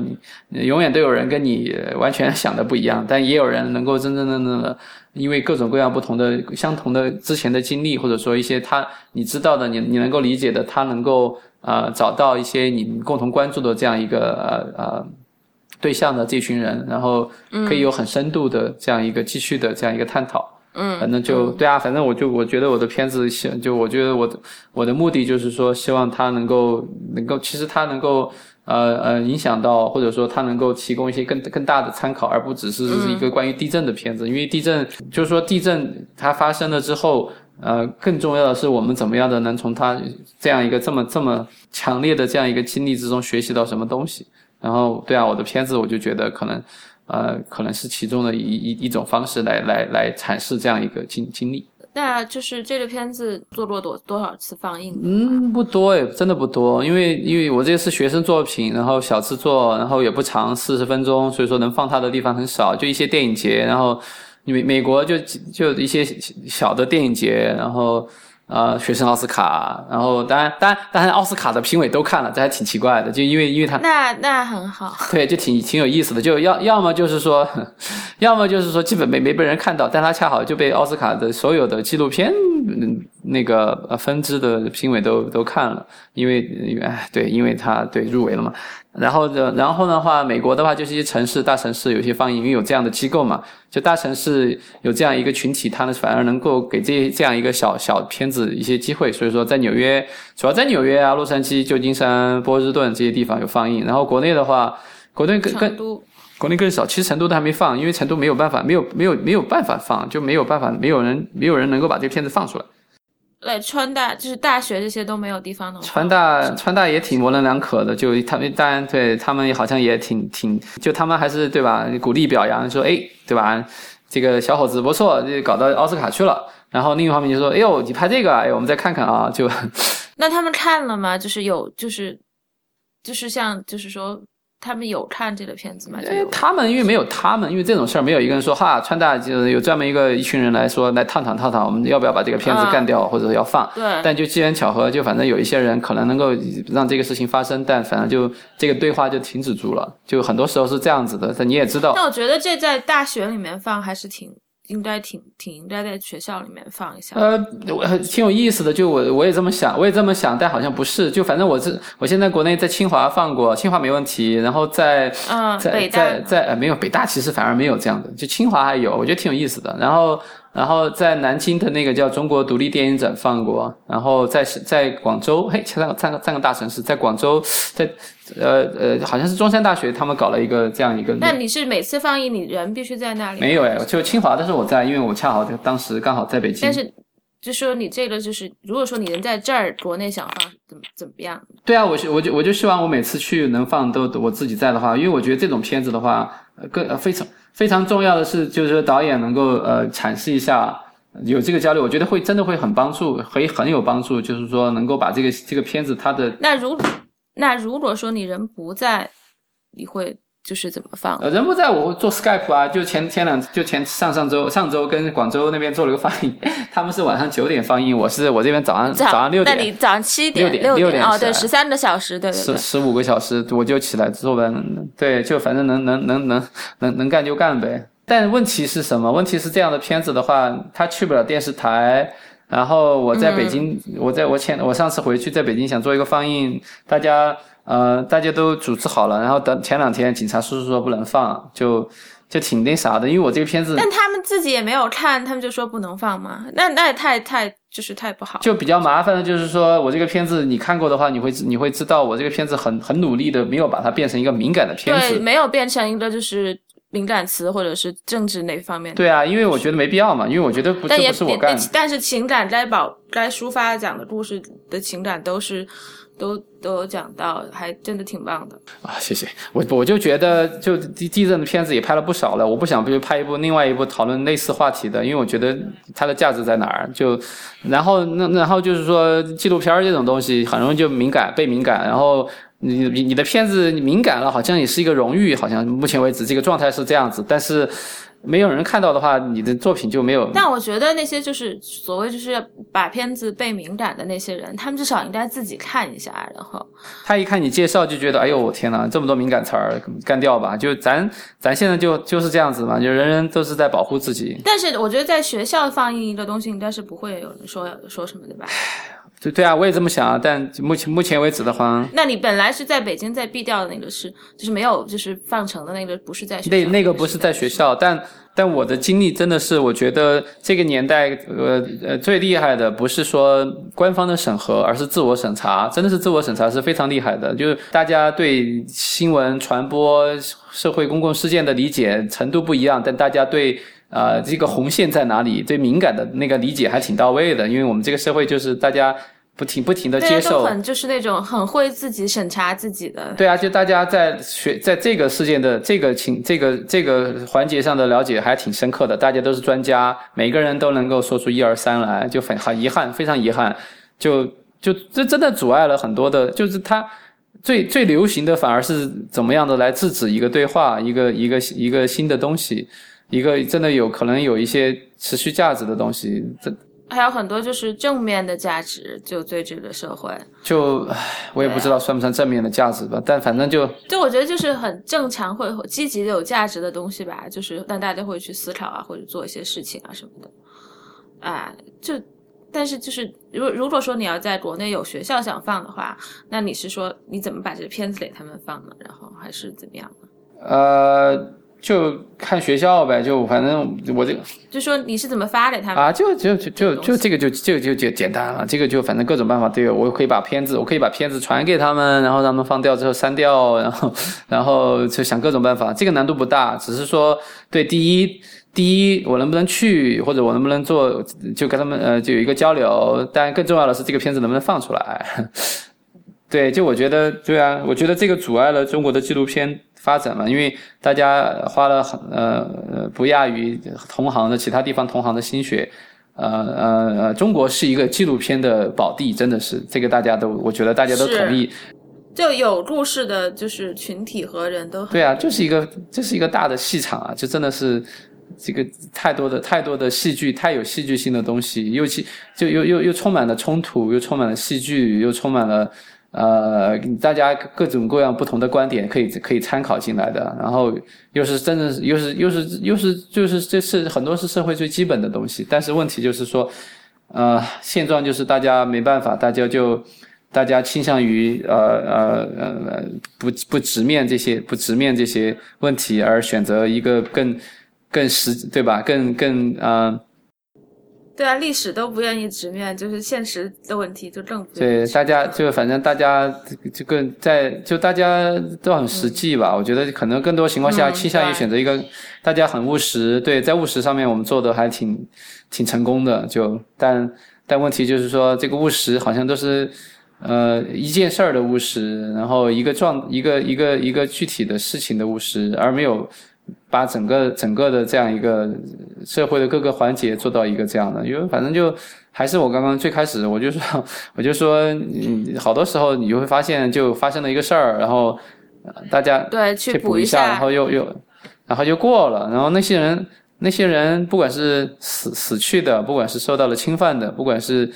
Speaker 2: 永远都有人跟你完全想的不一样，但也有人能够真真正正的因为各种各样不同的相同的之前的经历，或者说一些他你知道的，你你能够理解的，他能够呃找到一些你共同关注的这样一个呃呃。对象的这群人，然后可以有很深度的这样一个继续的这样一个探讨。
Speaker 1: 嗯，
Speaker 2: 反正就对啊，反正我就我觉得我的片子，就我觉得我的我的目的就是说，希望他能够能够，其实他能够呃呃影响到，或者说它能够提供一些更更大的参考，而不只是是一个关于地震的片子。因为地震就是说地震它发生了之后，呃，更重要的是我们怎么样的能从它这样一个这么这么强烈的这样一个经历之中学习到什么东西。然后，对啊，我的片子我就觉得可能，呃，可能是其中的一一一种方式来来来阐释这样一个经经历。
Speaker 1: 那就是这个片子做过多多少次放映？
Speaker 2: 嗯，不多哎，真的不多，因为因为我这个是学生作品，然后小制作，然后也不长，四十分钟，所以说能放它的地方很少，就一些电影节，然后美美国就就一些小的电影节，然后。呃，学生奥斯卡，然后当然，当然，当然，奥斯卡的评委都看了，这还挺奇怪的，就因为，因为他
Speaker 1: 那那很好，
Speaker 2: 对，就挺挺有意思的，就要要么就是说，要么就是说，基本没没被人看到，但他恰好就被奥斯卡的所有的纪录片嗯那个呃分支的评委都都看了，因为，哎，对，因为他对入围了嘛。然后的，然后的话，美国的话就是一些城市、大城市有些放映，因为有这样的机构嘛，就大城市有这样一个群体，他呢反而能够给这这样一个小小片子一些机会。所以说，在纽约，主要在纽约啊、洛杉矶、旧金山、波士顿这些地方有放映。然后国内的话，国内更更国内更少，其实成都都还没放，因为成都没有办法，没有没有没有办法放，就没有办法，没有人没有人能够把这个片子放出来。
Speaker 1: 来川大就是大学这些都没有地方能。
Speaker 2: 川大川大也挺模棱两可的，就他们当然对他们好像也挺挺，就他们还是对吧？鼓励表扬说，哎，对吧？这个小伙子不错，就搞到奥斯卡去了。然后另一方面就说，哎呦，你拍这个，哎，我们再看看啊，就。
Speaker 1: 那他们看了吗？就是有，就是就是像就是说。他们有看这个片子吗？
Speaker 2: 他们因为没有他们，因为这种事儿没有一个人说哈，川大就是有专门一个一群人来说来探讨探讨，我们要不要把这个片子干掉或者要放？
Speaker 1: 对。
Speaker 2: 但就机缘巧合，就反正有一些人可能能够让这个事情发生，但反正就这个对话就停止住了。就很多时候是这样子的，但你也知道。
Speaker 1: 那我觉得这在大学里面放还是挺。应该挺挺应该在学校里面放一下。呃，
Speaker 2: 我挺有意思的，就我我也这么想，我也这么想，但好像不是。就反正我这我现在国内在清华放过，清华没问题。然后在嗯在在在呃没有北大其实反而没有这样的，就清华还有，我觉得挺有意思的。然后然后在南京的那个叫中国独立电影展放过，然后在在广州，嘿，三个三个三个大城市，在广州在。呃呃，好像是中山大学他们搞了一个这样一个。
Speaker 1: 那你是每次放映，你人必须在那里？
Speaker 2: 没有哎，就清华的时候我在，因为我恰好就当时刚好在北京。
Speaker 1: 但是，就说你这个就是，如果说你人在这儿，国内想放怎么怎么样？
Speaker 2: 对啊，我是我就我就希望我每次去能放都我自己在的话，因为我觉得这种片子的话，呃更呃非常非常重要的是，就是说导演能够呃阐释一下，有这个交流，我觉得会真的会很帮助，会很有帮助，就是说能够把这个这个片子它的
Speaker 1: 那如那如果说你人不在，你会就是怎么放？
Speaker 2: 呃人不在我做 Skype 啊，就前前两就前上上周上周跟广州那边做了个放映，他们是晚上九点放映，我是我这边早上早上六点。
Speaker 1: 那你早上七点
Speaker 2: 六点六点
Speaker 1: 哦，对，十三个小时，对对对。
Speaker 2: 十十五个小时我就起来做完，对，就反正能能能能能能干就干呗。但问题是什么？问题是这样的片子的话，它去不了电视台。然后我在北京，我在我前我上次回去在北京想做一个放映，大家呃大家都组织好了，然后等前两天警察叔叔说不能放，就就挺那啥的，因为我这个片子
Speaker 1: 但他们自己也没有看，他们就说不能放嘛？那那也太太就是太不好。
Speaker 2: 就比较麻烦的，就是说我这个片子你看过的话，你会你会知道我这个片子很很努力的没有把它变成一个敏感的片
Speaker 1: 对，
Speaker 2: 子。
Speaker 1: 没有变成一个就是敏感词或者是政治那方面的。
Speaker 2: 对啊，因为我觉得没必要嘛，因为我觉得不
Speaker 1: 是
Speaker 2: 不是我干的。
Speaker 1: 但是情感该保该抒发讲的故事的情感都是都都有讲到，还真的挺棒的。
Speaker 2: 啊，谢谢我，我就觉得就地地震的片子也拍了不少了，我不想不就拍一部另外一部讨论类似话题的，因为我觉得它的价值在哪儿？就然后那然后就是说纪录片儿这种东西很容易就敏感被敏感，然后你你你的片子敏感了，好像也是一个荣誉，好像目前为止这个状态是这样子，但是没有人看到的话，你的作品就没有。
Speaker 1: 但我觉得那些就是所谓就是把片子被敏感的那些人，他们至少应该自己看一下，然后
Speaker 2: 他一看你介绍就觉得，哎呦我天呐，这么多敏感词儿，干掉吧！就咱咱现在就就是这样子嘛，就人人都是在保护自己。
Speaker 1: 但是我觉得在学校放映一个东西，应该是不会有人说说什么的吧？
Speaker 2: 对对啊，我也这么想啊，但目前目前为止的话，
Speaker 1: 那你本来是在北京在 B 调的那个是，就是没有就是放成的那个，不是在学校
Speaker 2: 那那个不是在学校，但但我的经历真的是，我觉得这个年代，呃呃，最厉害的不是说官方的审核，而是自我审查，真的是自我审查是非常厉害的。就是大家对新闻传播、社会公共事件的理解程度不一样，但大家对。呃，这个红线在哪里？对敏感的那个理解还挺到位的，因为我们这个社会就是大家不停不停的接受，
Speaker 1: 就是那种很会自己审查自己的。
Speaker 2: 对啊，就大家在学在这个事件的这个情这个这个环节上的了解还挺深刻的，大家都是专家，每个人都能够说出一二三来，就很很遗憾，非常遗憾，就就这真的阻碍了很多的，就是他最最流行的反而是怎么样的来制止一个对话，一个一个一个新的东西，一个真的有可能有一些持续价值的东西，这
Speaker 1: 还有很多就是正面的价值，就对这个社会，
Speaker 2: 就唉我也不知道算不算正面的价值吧，但反正就
Speaker 1: 就我觉得就是很正常会积极的有价值的东西吧，就是让大家会去思考啊，或者做一些事情啊什么的，啊，就但是就是如如果说你要在国内有学校想放的话，那你是说你怎么把这个片子给他们放呢？然后还是怎么样呢？
Speaker 2: 呃就看学校呗，就反正我这个。
Speaker 1: 就说你是怎么发给他们？
Speaker 2: 啊，就就就就就这个就就就就简单了，这个就反正各种办法都有，我可以把片子，我可以把片子传给他们，然后让他们放掉之后删掉，然后 然后就想各种办法，这个难度不大，只是说对第一第一我能不能去，或者我能不能做，就跟他们呃就有一个交流，但更重要的是这个片子能不能放出来。对，就我觉得，对啊，我觉得这个阻碍了中国的纪录片发展嘛，因为大家花了很呃呃不亚于同行的其他地方同行的心血，呃呃呃，中国是一个纪录片的宝地，真的是这个大家都，我觉得大家都同意。
Speaker 1: 就有故事的，就是群体和人都很
Speaker 2: 对啊，就是一个这是一个大的戏场啊，就真的是这个太多的太多的戏剧，太有戏剧性的东西，尤其就又又又充满了冲突，又充满了戏剧，又充满了。呃，大家各种各样不同的观点可以可以参考进来的，然后又是真的又是又是又是就是这是很多是社会最基本的东西，但是问题就是说，呃，现状就是大家没办法，大家就大家倾向于呃呃呃不不直面这些不直面这些问题，而选择一个更更实对吧？更更呃
Speaker 1: 对啊，历史都不愿意直面，就是现实的问题就更不
Speaker 2: 对大家就反正大家这个在就大家都很实际吧。我觉得可能更多情况下倾向于选择一个大家很务实。对，在务实上面我们做的还挺挺成功的。就但但问题就是说，这个务实好像都是呃一件事儿的务实，然后一个状一个一个一个具体的事情的务实，而没有。把整个整个的这样一个社会的各个环节做到一个这样的，因为反正就还是我刚刚最开始我就说我就说，嗯，好多时候你就会发现就发生了一个事儿，然后大家
Speaker 1: 对去
Speaker 2: 补
Speaker 1: 一下，
Speaker 2: 然后又又然后就过了，然后那些人那些人不管是死死去的，不管是受到了侵犯的，不管是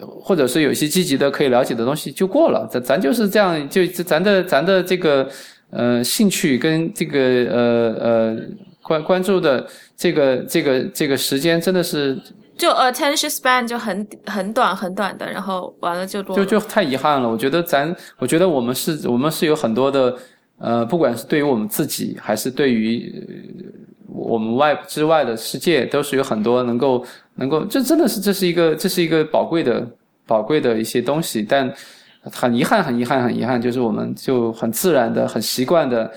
Speaker 2: 或者是有一些积极的可以了解的东西就过了，咱咱就是这样，就咱的咱的这个。呃，兴趣跟这个呃呃关关注的这个这个这个时间真的是
Speaker 1: 就 attention span 就很很短很短的，然后完了就
Speaker 2: 就就太遗憾了。我觉得咱，我觉得我们是我们是有很多的呃，不管是对于我们自己，还是对于我们外之外的世界，都是有很多能够能够，这真的是这是一个这是一个宝贵的宝贵的一些东西，但。很遗憾，很遗憾，很遗憾，就是我们就很自然的、很习惯的，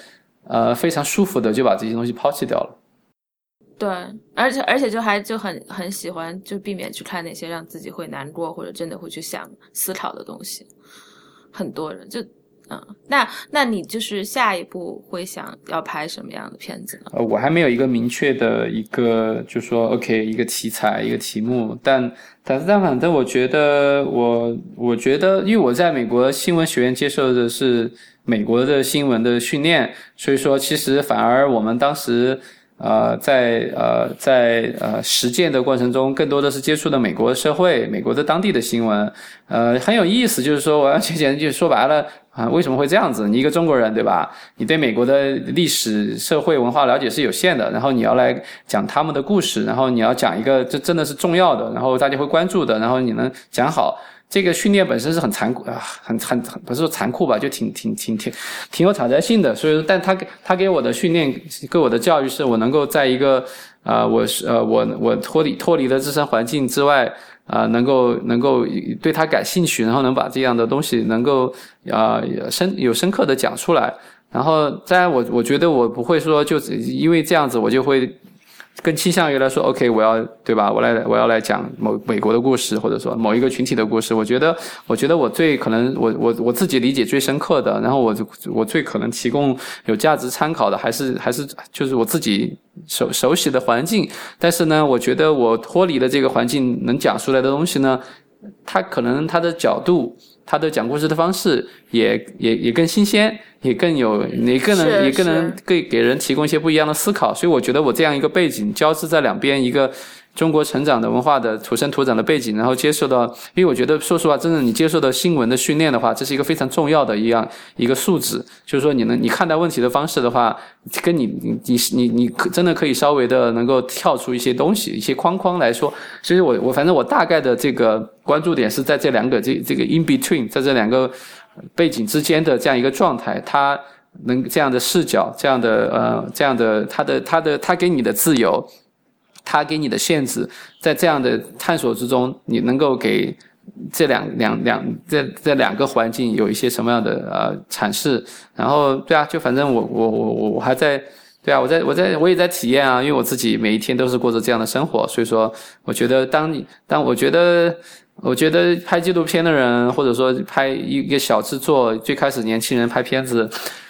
Speaker 2: 呃，非常舒服的就把这些东西抛弃掉了。
Speaker 1: 对，而且而且就还就很很喜欢，就避免去看那些让自己会难过或者真的会去想思考的东西。很多人就。嗯，那那你就是下一步会想要拍什么样的片子呢？
Speaker 2: 呃，我还没有一个明确的一个，就说 OK 一个题材一个题目，但但但反正我觉得我我觉得，因为我在美国新闻学院接受的是美国的新闻的训练，所以说其实反而我们当时。呃，在呃在呃实践的过程中，更多的是接触的美国社会、美国的当地的新闻，呃很有意思。就是说，我要简单就说白了啊，为什么会这样子？你一个中国人对吧？你对美国的历史、社会、文化了解是有限的，然后你要来讲他们的故事，然后你要讲一个这真的是重要的，然后大家会关注的，然后你能讲好。这个训练本身是很残酷啊，很很很不是说残酷吧，就挺挺挺挺挺有挑战性的。所以，但他给他给我的训练，给我的教育是我能够在一个啊，我是呃我我脱离脱离了自身环境之外啊，能够能够对他感兴趣，然后能把这样的东西能够啊深有深刻的讲出来。然后，当然我我觉得我不会说就因为这样子我就会。更倾向于来说，OK，我要对吧？我来，我要来讲某美国的故事，或者说某一个群体的故事。我觉得，我觉得我最可能，我我我自己理解最深刻的，然后我我最可能提供有价值参考的，还是还是就是我自己熟熟悉的环境。但是呢，我觉得我脱离了这个环境，能讲出来的东西呢，它可能它的角度。他的讲故事的方式也也也更新鲜，也更有，也更能也更能给给人提供一些不一样的思考。所以我觉得我这样一个背景交织在两边，一个中国成长的文化的土生土长的背景，然后接受到，因为我觉得说实话，真正你接受到新闻的训练的话，这是一个非常重要的一样一个素质，就是说你能你看待问题的方式的话，跟你你你你你真的可以稍微的能够跳出一些东西，一些框框来说。所以我我反正我大概的这个。关注点是在这两个这这个 in between，在这两个背景之间的这样一个状态，它能这样的视角，这样的呃这样的它的它的它给你的自由，他给你的限制，在这样的探索之中，你能够给这两两两这这两个环境有一些什么样的呃阐释？然后对啊，就反正我我我我我还在对啊，我在我在我也在体验啊，因为我自己每一天都是过着这样的生活，所以说我觉得当你当我觉得。我觉得拍纪录片的人，或者说拍一个小制作，最开始年轻人拍片子。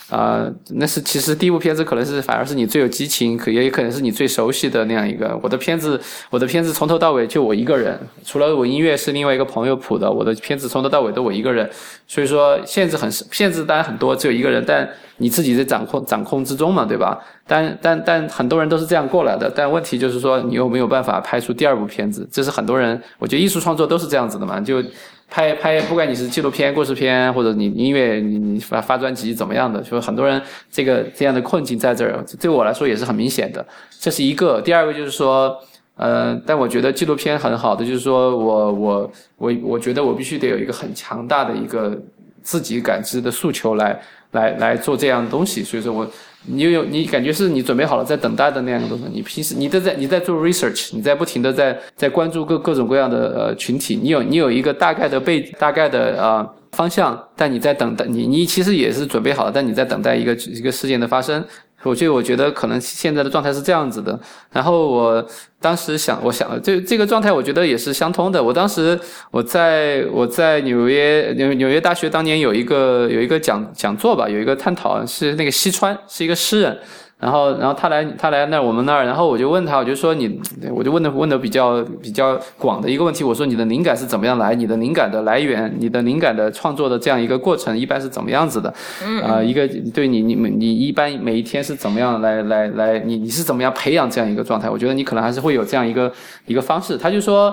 Speaker 2: 啊，那是其实第一部片子可能是反而是你最有激情，可也也可能是你最熟悉的那样一个。我的片子，我的片子从头到尾就我一个人，除了我音乐是另外一个朋友谱的，我的片子从头到尾都我一个人。所以说限制很限制，当然很多，只有一个人，但你自己在掌控掌控之中嘛，对吧？但但但很多人都是这样过来的，但问题就是说你有没有办法拍出第二部片子？这是很多人，我觉得艺术创作都是这样子的嘛，就。拍拍，不管你是纪录片、故事片，或者你音乐，你你发发专辑怎么样的，就是很多人这个这样的困境在这儿，对我来说也是很明显的。这是一个，第二个就是说，呃，但我觉得纪录片很好的就是说我我我我觉得我必须得有一个很强大的一个自己感知的诉求来。来来做这样的东西。所以说我你有你感觉是你准备好了在等待的那样的东西。你平时你都在你在做 research，你在不停的在在关注各各种各样的呃群体，你有你有一个大概的背大概的啊。方向，但你在等待你，你其实也是准备好了，但你在等待一个一个事件的发生。我就我觉得可能现在的状态是这样子的。然后我当时想，我想这这个状态，我觉得也是相通的。我当时我在我在纽约纽纽约大学当年有一个有一个讲讲座吧，有一个探讨是那个西川是一个诗人。然后，然后他来，他来那我们那儿，然后我就问他，我就说你，我就问的问的比较比较广的一个问题，我说你的灵感是怎么样来？你的灵感的来源，你的灵感的创作的这样一个过程，一般是怎么样子的？
Speaker 1: 嗯，
Speaker 2: 啊，一个对你，你你一般每一天是怎么样来来来，你你是怎么样培养这样一个状态？我觉得你可能还是会有这样一个一个方式。他就说，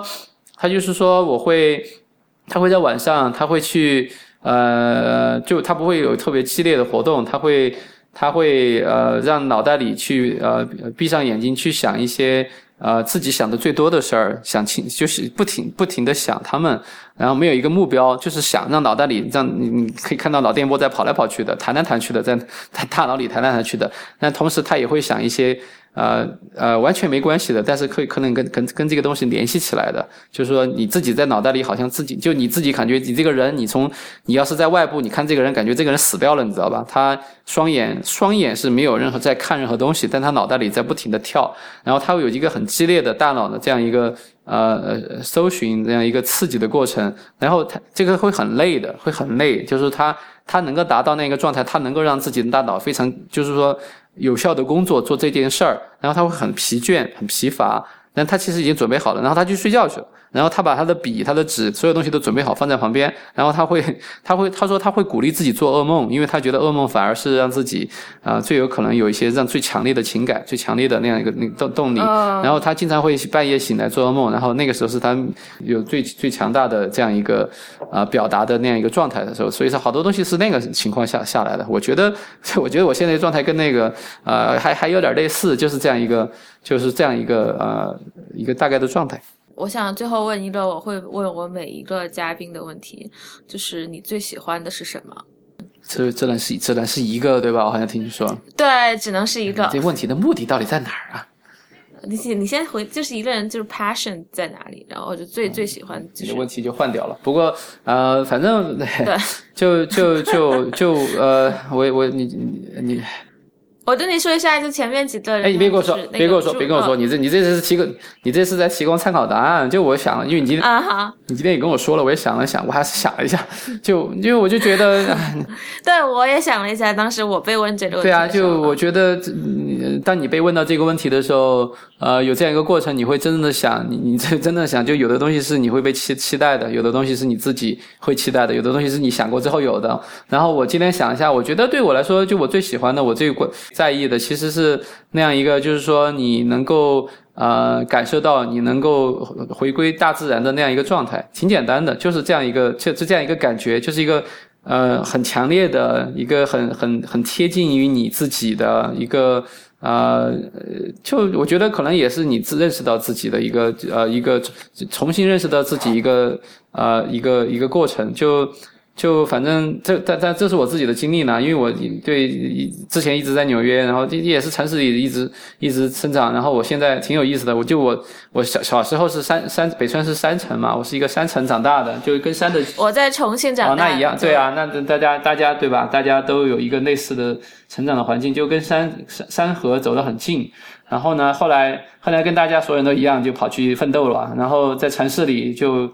Speaker 2: 他就是说我会，他会在晚上，他会去，呃，就他不会有特别激烈的活动，他会。他会呃让脑袋里去呃闭上眼睛去想一些呃自己想的最多的事儿，想清就是不停不停的想他们，然后没有一个目标，就是想让脑袋里让你你可以看到脑电波在跑来跑去的，弹来弹去的，在在大脑里弹来弹去的，那同时他也会想一些。呃呃，完全没关系的，但是可以可能跟跟跟这个东西联系起来的，就是说你自己在脑袋里好像自己就你自己感觉你这个人，你从你要是在外部你看这个人，感觉这个人死掉了，你知道吧？他双眼双眼是没有任何在看任何东西，但他脑袋里在不停的跳，然后他会有一个很激烈的大脑的这样一个呃呃搜寻这样一个刺激的过程，然后他这个会很累的，会很累，就是他他能够达到那个状态，他能够让自己的大脑非常就是说。有效的工作做这件事儿，然后他会很疲倦、很疲乏，但他其实已经准备好了，然后他去睡觉去了。然后他把他的笔、他的纸，所有东西都准备好放在旁边。然后他会，他会，他说他会鼓励自己做噩梦，因为他觉得噩梦反而是让自己啊最有可能有一些让最强烈的情感、最强烈的那样一个那动动力。然后他经常会半夜醒来做噩梦，然后那个时候是他有最最强大的这样一个啊表达的那样一个状态的时候。所以说好多东西是那个情况下下来的。我觉得，我觉得我现在状态跟那个呃还还有点类似，就是这样一个就是这样一个呃一个大概的状态。
Speaker 1: 我想最后问一个，我会问我每一个嘉宾的问题，就是你最喜欢的是什么？
Speaker 2: 这这能是这能是一个对吧？我好像听你说。
Speaker 1: 对，只能是一个。
Speaker 2: 这问题的目的到底在哪儿啊？
Speaker 1: 你先你先回，就是一个人就是 passion 在哪里，然后就最最喜欢。
Speaker 2: 这个问题就换掉了。不过呃，反正对，就就就就呃，我我你你。
Speaker 1: 我跟你说一下，就前面几个人。
Speaker 2: 哎，你别跟我说，别跟我说，别跟我说，你这你这是提供，你这是在提供参考答案。就我想，因为你今天
Speaker 1: 啊好，
Speaker 2: 你今天也跟我说了，我也想了想，我还是想了一下，就因为我就觉得，
Speaker 1: 对我也想了一下，当时我被问这个问题。
Speaker 2: 对啊，就我觉得，当你被问到这个问题的时候，呃，有这样一个过程，你会真正的想，你你这真的想，就有的东西是你会被期期待的，有的东西是你自己会期待的，有的东西是你想过之后有的。然后我今天想一下，我觉得对我来说，就我最喜欢的，我最过在意的，其实。是那样一个，就是说你能够呃感受到，你能够回归大自然的那样一个状态，挺简单的，就是这样一个，就是这样一个感觉，就是一个呃很强烈的一个很很很贴近于你自己的一个呃，就我觉得可能也是你自认识到自己的一个呃一个重新认识到自己一个呃一个一个过程，就。就反正这但但这是我自己的经历呢，因为我对之前一直在纽约，然后也是城市里一直一直生长，然后我现在挺有意思的，我就我我小小时候是山山北川是山城嘛，我是一个山城长大的，就跟山的
Speaker 1: 我在重庆长
Speaker 2: 大，那一样，对啊，那大家大家对吧？大家都有一个类似的成长的环境，就跟山山山河走得很近，然后呢，后来后来跟大家所有人都一样，就跑去奋斗了，然后在城市里就。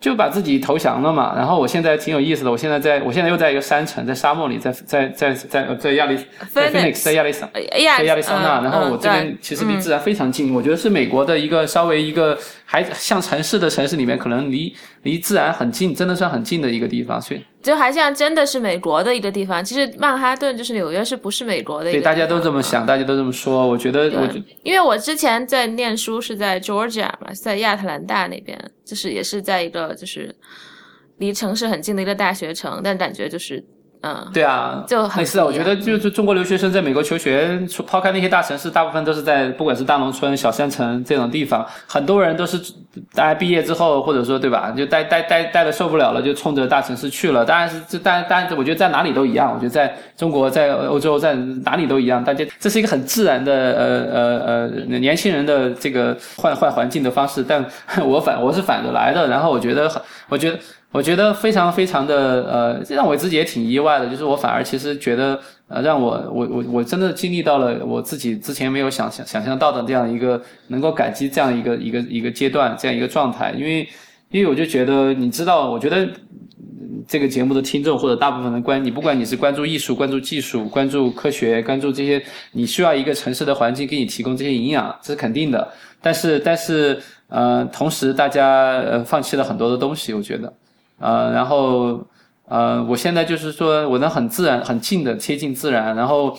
Speaker 2: 就把自己投降了嘛，然后我现在挺有意思的，我现在在我现在又在一个山城，在沙漠里，在在在在在亚利在 Phoenix 在亚利桑在亚利桑那，然后我这边其实离自然非常近，我觉得是美国的一个稍微一个还像城市的城市里面，可能离离自然很近，真的算很近的一个地方，所以。
Speaker 1: 就还像真的是美国的一个地方，其实曼哈顿就是纽约，是不是美国的？
Speaker 2: 对，大家都这么想，大家都这么说。我觉得，我
Speaker 1: 因为我之前在念书是在 Georgia 嘛，在亚特兰大那边，就是也是在一个就是离城市很近的一个大学城，但感觉就是嗯，
Speaker 2: 对啊，
Speaker 1: 就很
Speaker 2: 类似啊。我觉得就是中国留学生在美国求学，除抛开那些大城市，大部分都是在不管是大农村、小县城这种地方，很多人都是大家毕业之后，或者说对吧，就待待待待的受不了了，就冲着大城市去了。当然是这当然当然，我觉得在哪里都一样。我觉得在中国、在欧洲、在哪里都一样，大家这是一个很自然的呃呃呃年轻人的这个换换环境的方式。但 我反我是反着来的，然后我觉得很，我觉得。我觉得非常非常的呃，这让我自己也挺意外的，就是我反而其实觉得呃，让我我我我真的经历到了我自己之前没有想想想象到的这样一个能够感激这样一个一个一个阶段这样一个状态，因为因为我就觉得你知道，我觉得这个节目的听众或者大部分的关你不管你是关注艺术、关注技术、关注科学、关注这些，你需要一个城市的环境给你提供这些营养，这是肯定的。但是但是呃，同时大家呃放弃了很多的东西，我觉得。呃，然后呃，我现在就是说，我能很自然、很近的贴近自然，然后，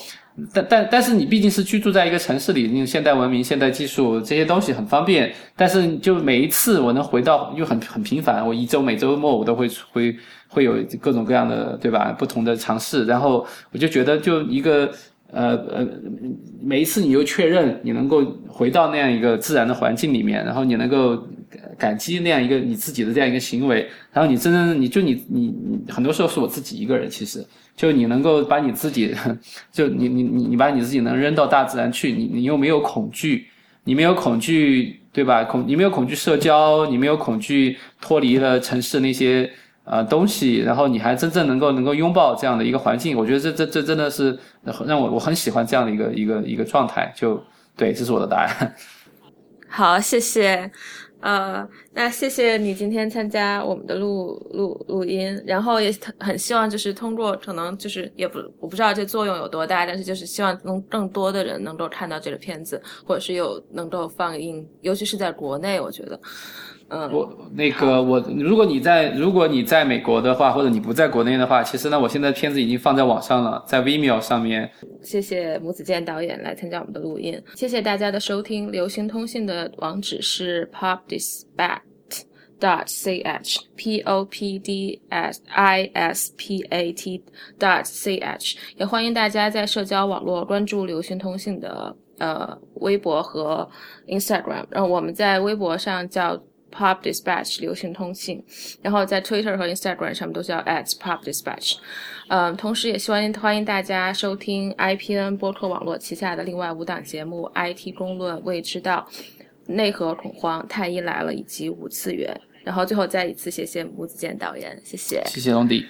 Speaker 2: 但但但是你毕竟是居住在一个城市里，因为现代文明、现代技术这些东西很方便，但是就每一次我能回到又很很频繁，我一周每周末我都会会会有各种各样的对吧？不同的尝试，然后我就觉得就一个。呃呃，每一次你又确认你能够回到那样一个自然的环境里面，然后你能够感激那样一个你自己的这样一个行为，然后你真正你就你你你很多时候是我自己一个人，其实就你能够把你自己，就你你你你把你自己能扔到大自然去，你你又没有恐惧，你没有恐惧，对吧？恐你没有恐惧社交，你没有恐惧脱离了城市那些。呃，东西，然后你还真正能够能够拥抱这样的一个环境，我觉得这这这真的是让我我很喜欢这样的一个一个一个状态，就对，这是我的答案。
Speaker 1: 好，谢谢。呃，那谢谢你今天参加我们的录录录音，然后也很希望就是通过可能就是也不我不知道这作用有多大，但是就是希望能更多的人能够看到这个片子，或者是有能够放映，尤其是在国内，我觉得。嗯，
Speaker 2: 我那个我，如果你在如果你在美国的话，或者你不在国内的话，其实呢，我现在片子已经放在网上了，在 Vimeo 上面。
Speaker 1: 谢谢母子健导演来参加我们的录音，谢谢大家的收听。流行通信的网址是 popdispatch dot ch，p o p d s i s p a t dot ch，也欢迎大家在社交网络关注流行通信的呃微博和 Instagram，然后我们在微博上叫。Pop Dispatch 流行通信，然后在 Twitter 和 Instagram 上面都叫 at Pop Dispatch。嗯，同时也希望欢迎大家收听 IPN 播客网络旗下的另外五档节目：IT 公论、未知道、内核恐慌、太医来了以及五次元。然后最后再一次谢谢母子健导演，谢谢，
Speaker 2: 谢谢龙迪。